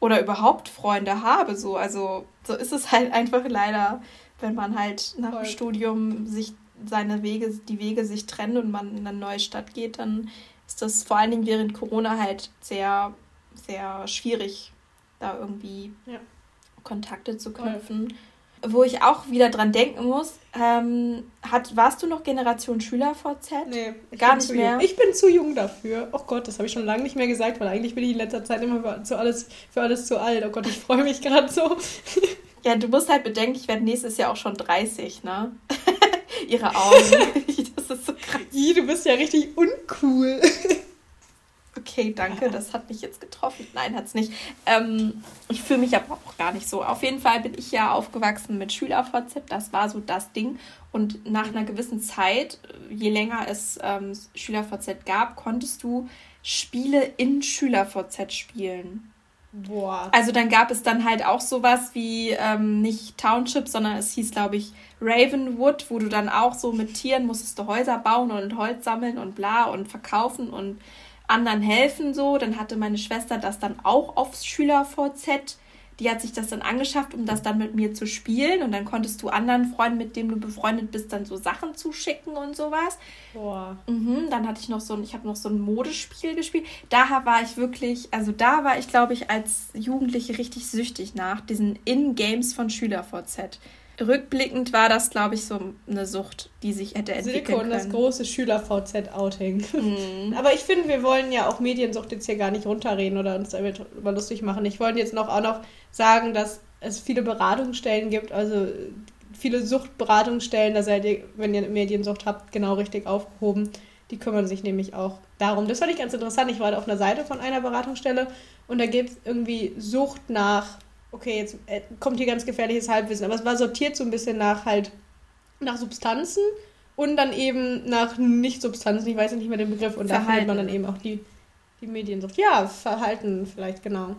oder überhaupt Freunde habe. So, also so ist es halt einfach leider, wenn man halt nach Voll. dem Studium sich seine Wege, die Wege sich trennen und man in eine neue Stadt geht, dann ist das vor allen Dingen während Corona halt sehr, sehr schwierig, da irgendwie ja. Kontakte zu knüpfen. Voll wo ich auch wieder dran denken muss, ähm, hat, warst du noch Generation SchülerVZ? Nee, gar nicht mehr. Jung. Ich bin zu jung dafür. Oh Gott, das habe ich schon lange nicht mehr gesagt, weil eigentlich bin ich in letzter Zeit immer für alles, für alles zu alt. Oh Gott, ich freue mich gerade so. Ja, du musst halt bedenken, ich werde nächstes Jahr auch schon 30, ne? Ihre Augen. das ist so krass. du bist ja richtig uncool. Okay, danke, das hat mich jetzt getroffen. Nein, hat es nicht. Ähm, ich fühle mich aber auch gar nicht so. Auf jeden Fall bin ich ja aufgewachsen mit SchülerVZ. Das war so das Ding. Und nach einer gewissen Zeit, je länger es ähm, SchülerVZ gab, konntest du Spiele in SchülerVZ spielen. Boah. Also dann gab es dann halt auch sowas wie ähm, nicht Township, sondern es hieß, glaube ich, Ravenwood, wo du dann auch so mit Tieren musstest du Häuser bauen und Holz sammeln und bla und verkaufen und anderen helfen so. Dann hatte meine Schwester das dann auch aufs SchülerVZ. Die hat sich das dann angeschafft, um das dann mit mir zu spielen. Und dann konntest du anderen Freunden, mit denen du befreundet bist, dann so Sachen zuschicken und sowas. Boah. Mhm, dann hatte ich noch so ein, ich habe noch so ein Modespiel gespielt. Da war ich wirklich, also da war ich, glaube ich, als Jugendliche richtig süchtig nach diesen In-Games von SchülerVZ rückblickend war das, glaube ich, so eine Sucht, die sich hätte entwickeln Silke und das große Schüler-VZ-Outing. Mhm. Aber ich finde, wir wollen ja auch Mediensucht jetzt hier gar nicht runterreden oder uns damit über lustig machen. Ich wollte jetzt noch auch noch sagen, dass es viele Beratungsstellen gibt, also viele Suchtberatungsstellen, da seid ihr, wenn ihr Mediensucht habt, genau richtig aufgehoben. Die kümmern sich nämlich auch darum. Das fand ich ganz interessant. Ich war auf einer Seite von einer Beratungsstelle und da gibt es irgendwie Sucht nach okay, jetzt äh, kommt hier ganz gefährliches Halbwissen, aber es war sortiert so ein bisschen nach halt nach Substanzen und dann eben nach Nicht-Substanzen, ich weiß nicht mehr den Begriff, und Verhalten. da findet man dann eben auch die, die Mediensucht. Ja, Verhalten vielleicht, genau.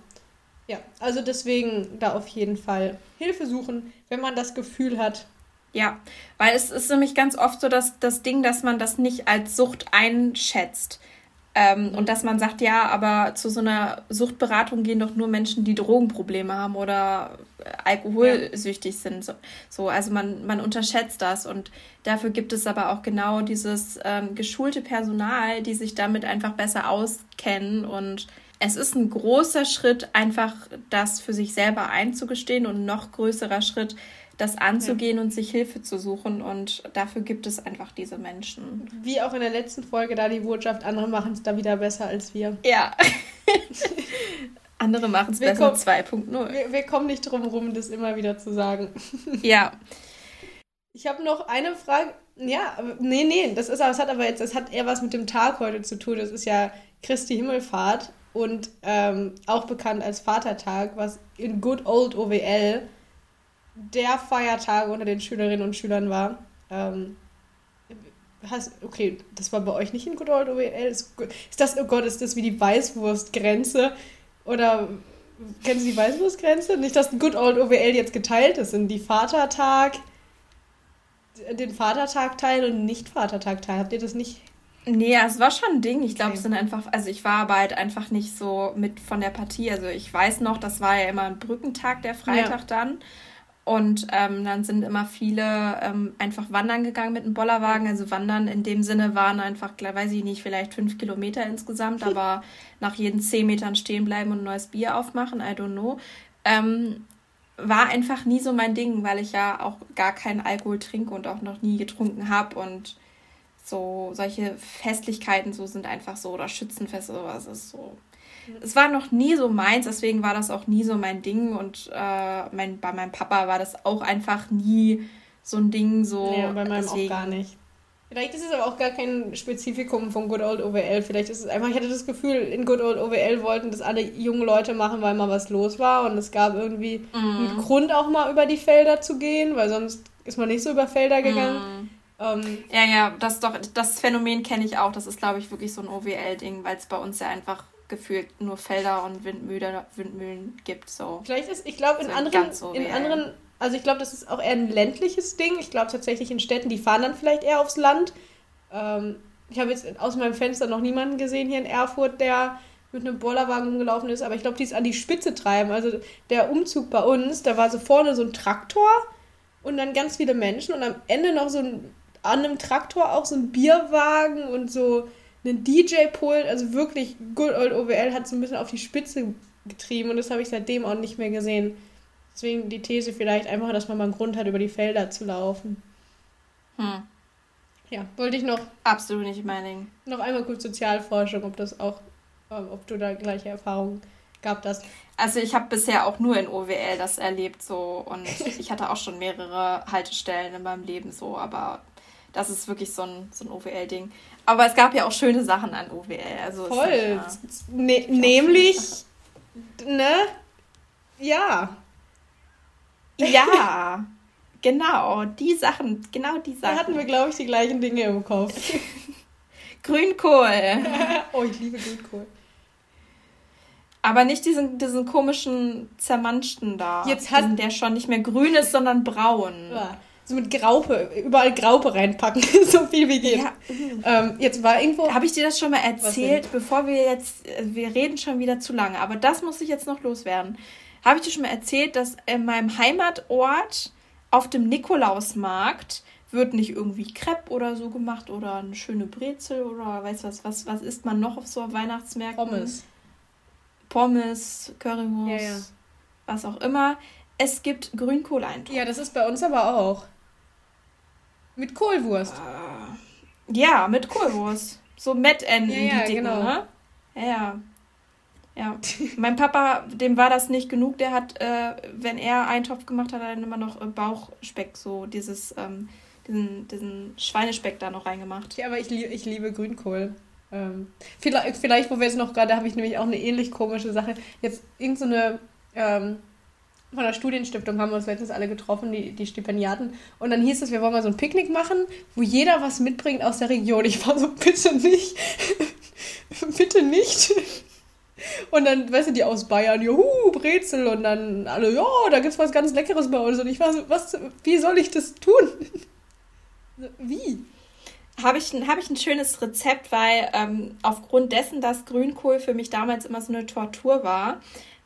Ja, also deswegen da auf jeden Fall Hilfe suchen, wenn man das Gefühl hat. Ja, weil es ist nämlich ganz oft so, dass das Ding, dass man das nicht als Sucht einschätzt. Ähm, und dass man sagt, ja, aber zu so einer Suchtberatung gehen doch nur Menschen, die Drogenprobleme haben oder alkoholsüchtig ja. sind. So, so, also man, man unterschätzt das. Und dafür gibt es aber auch genau dieses ähm, geschulte Personal, die sich damit einfach besser auskennen. Und es ist ein großer Schritt, einfach das für sich selber einzugestehen und ein noch größerer Schritt, das anzugehen ja. und sich Hilfe zu suchen. Und dafür gibt es einfach diese Menschen. Wie auch in der letzten Folge da die Botschaft, andere machen es da wieder besser als wir. Ja. andere machen es besser 2.0. Wir, wir, kommen nicht drum rum, das immer wieder zu sagen. Ja. Ich habe noch eine Frage. Ja, nee, nee, das ist, das hat aber jetzt, das hat eher was mit dem Tag heute zu tun. Das ist ja Christi Himmelfahrt und ähm, auch bekannt als Vatertag, was in Good Old OWL der Feiertag unter den Schülerinnen und Schülern war. Ähm, hast, okay, das war bei euch nicht in Good Old OWL. Ist, ist das, oh Gott, ist das wie die Weißwurstgrenze? Oder kennen Sie die Weißwurstgrenze? Nicht, dass Good Old OWL jetzt geteilt ist in die Vatertag, den Vatertag teilen und nicht Vatertag teilen. Habt ihr das nicht Nee, es war schon ein Ding. Ich glaube, okay. es sind einfach, also ich war aber halt einfach nicht so mit von der Partie. Also ich weiß noch, das war ja immer ein Brückentag, der Freitag ja. dann. Und ähm, dann sind immer viele ähm, einfach wandern gegangen mit dem Bollerwagen. Also wandern in dem Sinne waren einfach, weiß ich nicht, vielleicht fünf Kilometer insgesamt, aber nach jeden zehn Metern stehen bleiben und ein neues Bier aufmachen, I don't know. Ähm, war einfach nie so mein Ding, weil ich ja auch gar keinen Alkohol trinke und auch noch nie getrunken habe. Und so solche Festlichkeiten so sind einfach so oder Schützenfeste sowas ist so es war noch nie so meins, deswegen war das auch nie so mein Ding. Und äh, mein, bei meinem Papa war das auch einfach nie so ein Ding. So, ja, bei meinem deswegen. auch gar nicht. Vielleicht ist es aber auch gar kein Spezifikum von Good Old OWL. Vielleicht ist es einfach, ich hatte das Gefühl, in Good Old OWL wollten das alle jungen Leute machen, weil mal was los war. Und es gab irgendwie mm. einen Grund, auch mal über die Felder zu gehen, weil sonst ist man nicht so über Felder gegangen. Mm. Ähm, ja, ja, das doch, das Phänomen kenne ich auch. Das ist, glaube ich, wirklich so ein OWL-Ding, weil es bei uns ja einfach gefühlt nur Felder und Windmühle, Windmühlen gibt. So. Vielleicht ist, ich glaube, in so anderen, in anderen, also ich glaube, das ist auch eher ein ländliches Ding. Ich glaube tatsächlich in Städten, die fahren dann vielleicht eher aufs Land. Ähm, ich habe jetzt aus meinem Fenster noch niemanden gesehen hier in Erfurt, der mit einem Bollerwagen rumgelaufen ist, aber ich glaube, die ist an die Spitze treiben. Also der Umzug bei uns, da war so vorne so ein Traktor und dann ganz viele Menschen und am Ende noch so ein, an einem Traktor auch so ein Bierwagen und so einen DJ-Pult, also wirklich Good Old OWL hat so ein bisschen auf die Spitze getrieben und das habe ich seitdem auch nicht mehr gesehen. Deswegen die These vielleicht einfach, dass man mal einen Grund hat, über die Felder zu laufen. Hm. Ja, wollte ich noch. Absolut nicht mein Ding. Noch einmal kurz Sozialforschung, ob das auch, ähm, ob du da gleiche Erfahrungen gab das. Also ich habe bisher auch nur in OWL das erlebt so und ich hatte auch schon mehrere Haltestellen in meinem Leben so, aber das ist wirklich so ein, so ein OWL-Ding. Aber es gab ja auch schöne Sachen an OWL. Also Voll. Ne nämlich, ne? Ja. Ja. genau, die Sachen, genau die Sachen. Da hatten wir, glaube ich, die gleichen Dinge im Kopf. Grünkohl. oh, ich liebe Grünkohl. Aber nicht diesen, diesen komischen zermanschten da. Jetzt hat diesen, der schon nicht mehr grün ist, sondern braun. Ja so mit Graupe, überall Graupe reinpacken, so viel wie geht. Ja. Ähm, jetzt war irgendwo. Habe ich dir das schon mal erzählt, bevor wir jetzt, äh, wir reden schon wieder zu lange, aber das muss ich jetzt noch loswerden. Habe ich dir schon mal erzählt, dass in meinem Heimatort auf dem Nikolausmarkt wird nicht irgendwie Crepe oder so gemacht oder eine schöne Brezel oder weiß was, was, was isst man noch auf so Weihnachtsmärkten? Pommes. Pommes, Currywurst, ja, ja. was auch immer. Es gibt Grünkohleintopf. Ja, das ist bei uns aber auch. Mit Kohlwurst. Uh, ja, mit Kohlwurst. So Mettenden, ja, ja, die Dicken, genau. ne? Ja, ja. Mein Papa, dem war das nicht genug. Der hat, äh, wenn er Eintopf gemacht hat, dann immer noch äh, Bauchspeck, so dieses, ähm, diesen, diesen Schweinespeck da noch reingemacht. Ja, aber ich, lieb, ich liebe Grünkohl. Ähm, vielleicht, vielleicht, wo wir jetzt noch gerade, habe ich nämlich auch eine ähnlich komische Sache. Jetzt irgendeine so ähm, von der Studienstiftung haben wir uns letztens alle getroffen, die, die Stipendiaten. Und dann hieß es, wir wollen mal so ein Picknick machen, wo jeder was mitbringt aus der Region. Ich war so, bitte nicht. bitte nicht. Und dann, weißt du, die aus Bayern, juhu, Brezel. Und dann alle, ja, da gibt's was ganz Leckeres bei uns. Und ich war so, was, wie soll ich das tun? wie? Habe ich, hab ich ein schönes Rezept, weil ähm, aufgrund dessen, dass Grünkohl für mich damals immer so eine Tortur war,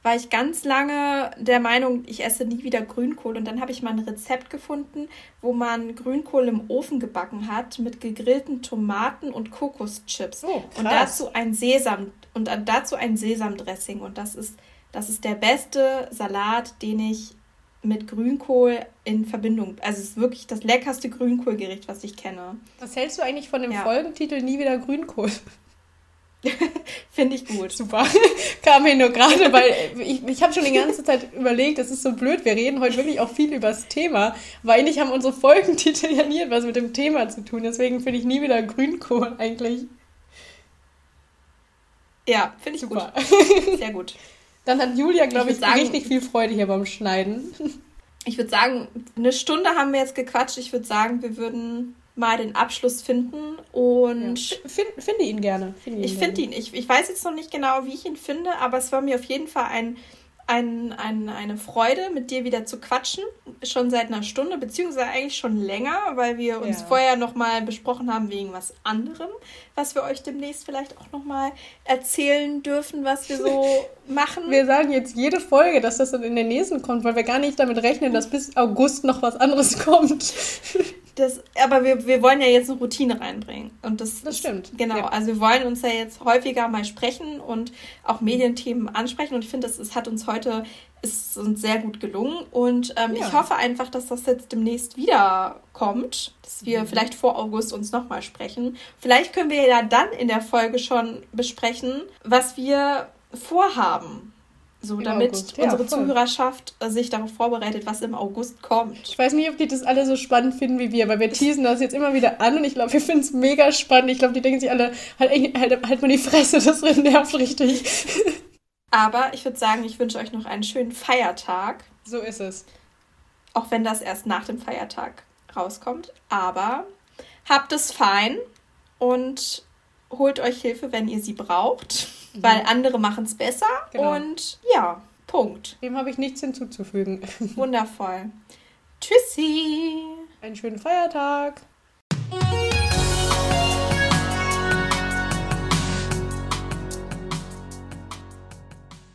war ich ganz lange der Meinung, ich esse nie wieder Grünkohl. Und dann habe ich mal ein Rezept gefunden, wo man Grünkohl im Ofen gebacken hat mit gegrillten Tomaten und Kokoschips. Oh, und dazu ein Sesam und dazu ein Sesamdressing. Und das ist, das ist der beste Salat, den ich mit Grünkohl in Verbindung. Also es ist wirklich das leckerste Grünkohlgericht, was ich kenne. Was hältst du eigentlich von dem ja. Folgentitel Nie wieder Grünkohl? Finde ich gut. Super. Kam mir nur gerade, weil ich, ich habe schon die ganze Zeit überlegt, das ist so blöd, wir reden heute wirklich auch viel über das Thema, weil eigentlich haben unsere Folgentitel ja nie etwas mit dem Thema zu tun. Deswegen finde ich nie wieder Grünkohl eigentlich. Ja, finde ich Super. gut. Sehr gut. Dann hat Julia, glaube ich, ich sagen, richtig viel Freude hier beim Schneiden. Ich würde sagen, eine Stunde haben wir jetzt gequatscht. Ich würde sagen, wir würden mal den Abschluss finden und ja. Find, finde ihn gerne. Find ihn ich finde ihn. Ich, ich weiß jetzt noch nicht genau, wie ich ihn finde, aber es war mir auf jeden Fall ein, ein, ein, eine Freude, mit dir wieder zu quatschen. Schon seit einer Stunde, beziehungsweise eigentlich schon länger, weil wir uns ja. vorher nochmal besprochen haben wegen was anderem, was wir euch demnächst vielleicht auch nochmal erzählen dürfen, was wir so machen. Wir sagen jetzt jede Folge, dass das dann in den nächsten kommt, weil wir gar nicht damit rechnen, dass bis August noch was anderes kommt. Das, aber wir, wir wollen ja jetzt eine Routine reinbringen. Und das, das stimmt. Ist, genau. Ja. Also wir wollen uns ja jetzt häufiger mal sprechen und auch Medienthemen ansprechen. Und ich finde, es hat uns heute ist uns sehr gut gelungen. Und ähm, ja. ich hoffe einfach, dass das jetzt demnächst wieder kommt, dass wir mhm. vielleicht vor August uns nochmal sprechen. Vielleicht können wir ja dann in der Folge schon besprechen, was wir vorhaben. So, damit August. unsere ja, Zuhörerschaft äh, sich darauf vorbereitet, was im August kommt. Ich weiß nicht, ob die das alle so spannend finden wie wir, weil wir teasen das jetzt immer wieder an und ich glaube, wir finden es mega spannend. Ich glaube, die denken sich alle, halt, halt, halt mal die Fresse, das nervt richtig. Aber ich würde sagen, ich wünsche euch noch einen schönen Feiertag. So ist es. Auch wenn das erst nach dem Feiertag rauskommt. Aber habt es fein und holt euch Hilfe, wenn ihr sie braucht weil andere machen es besser. Genau. Und ja, Punkt. Dem habe ich nichts hinzuzufügen. Wundervoll. Tschüssi. Einen schönen Feiertag.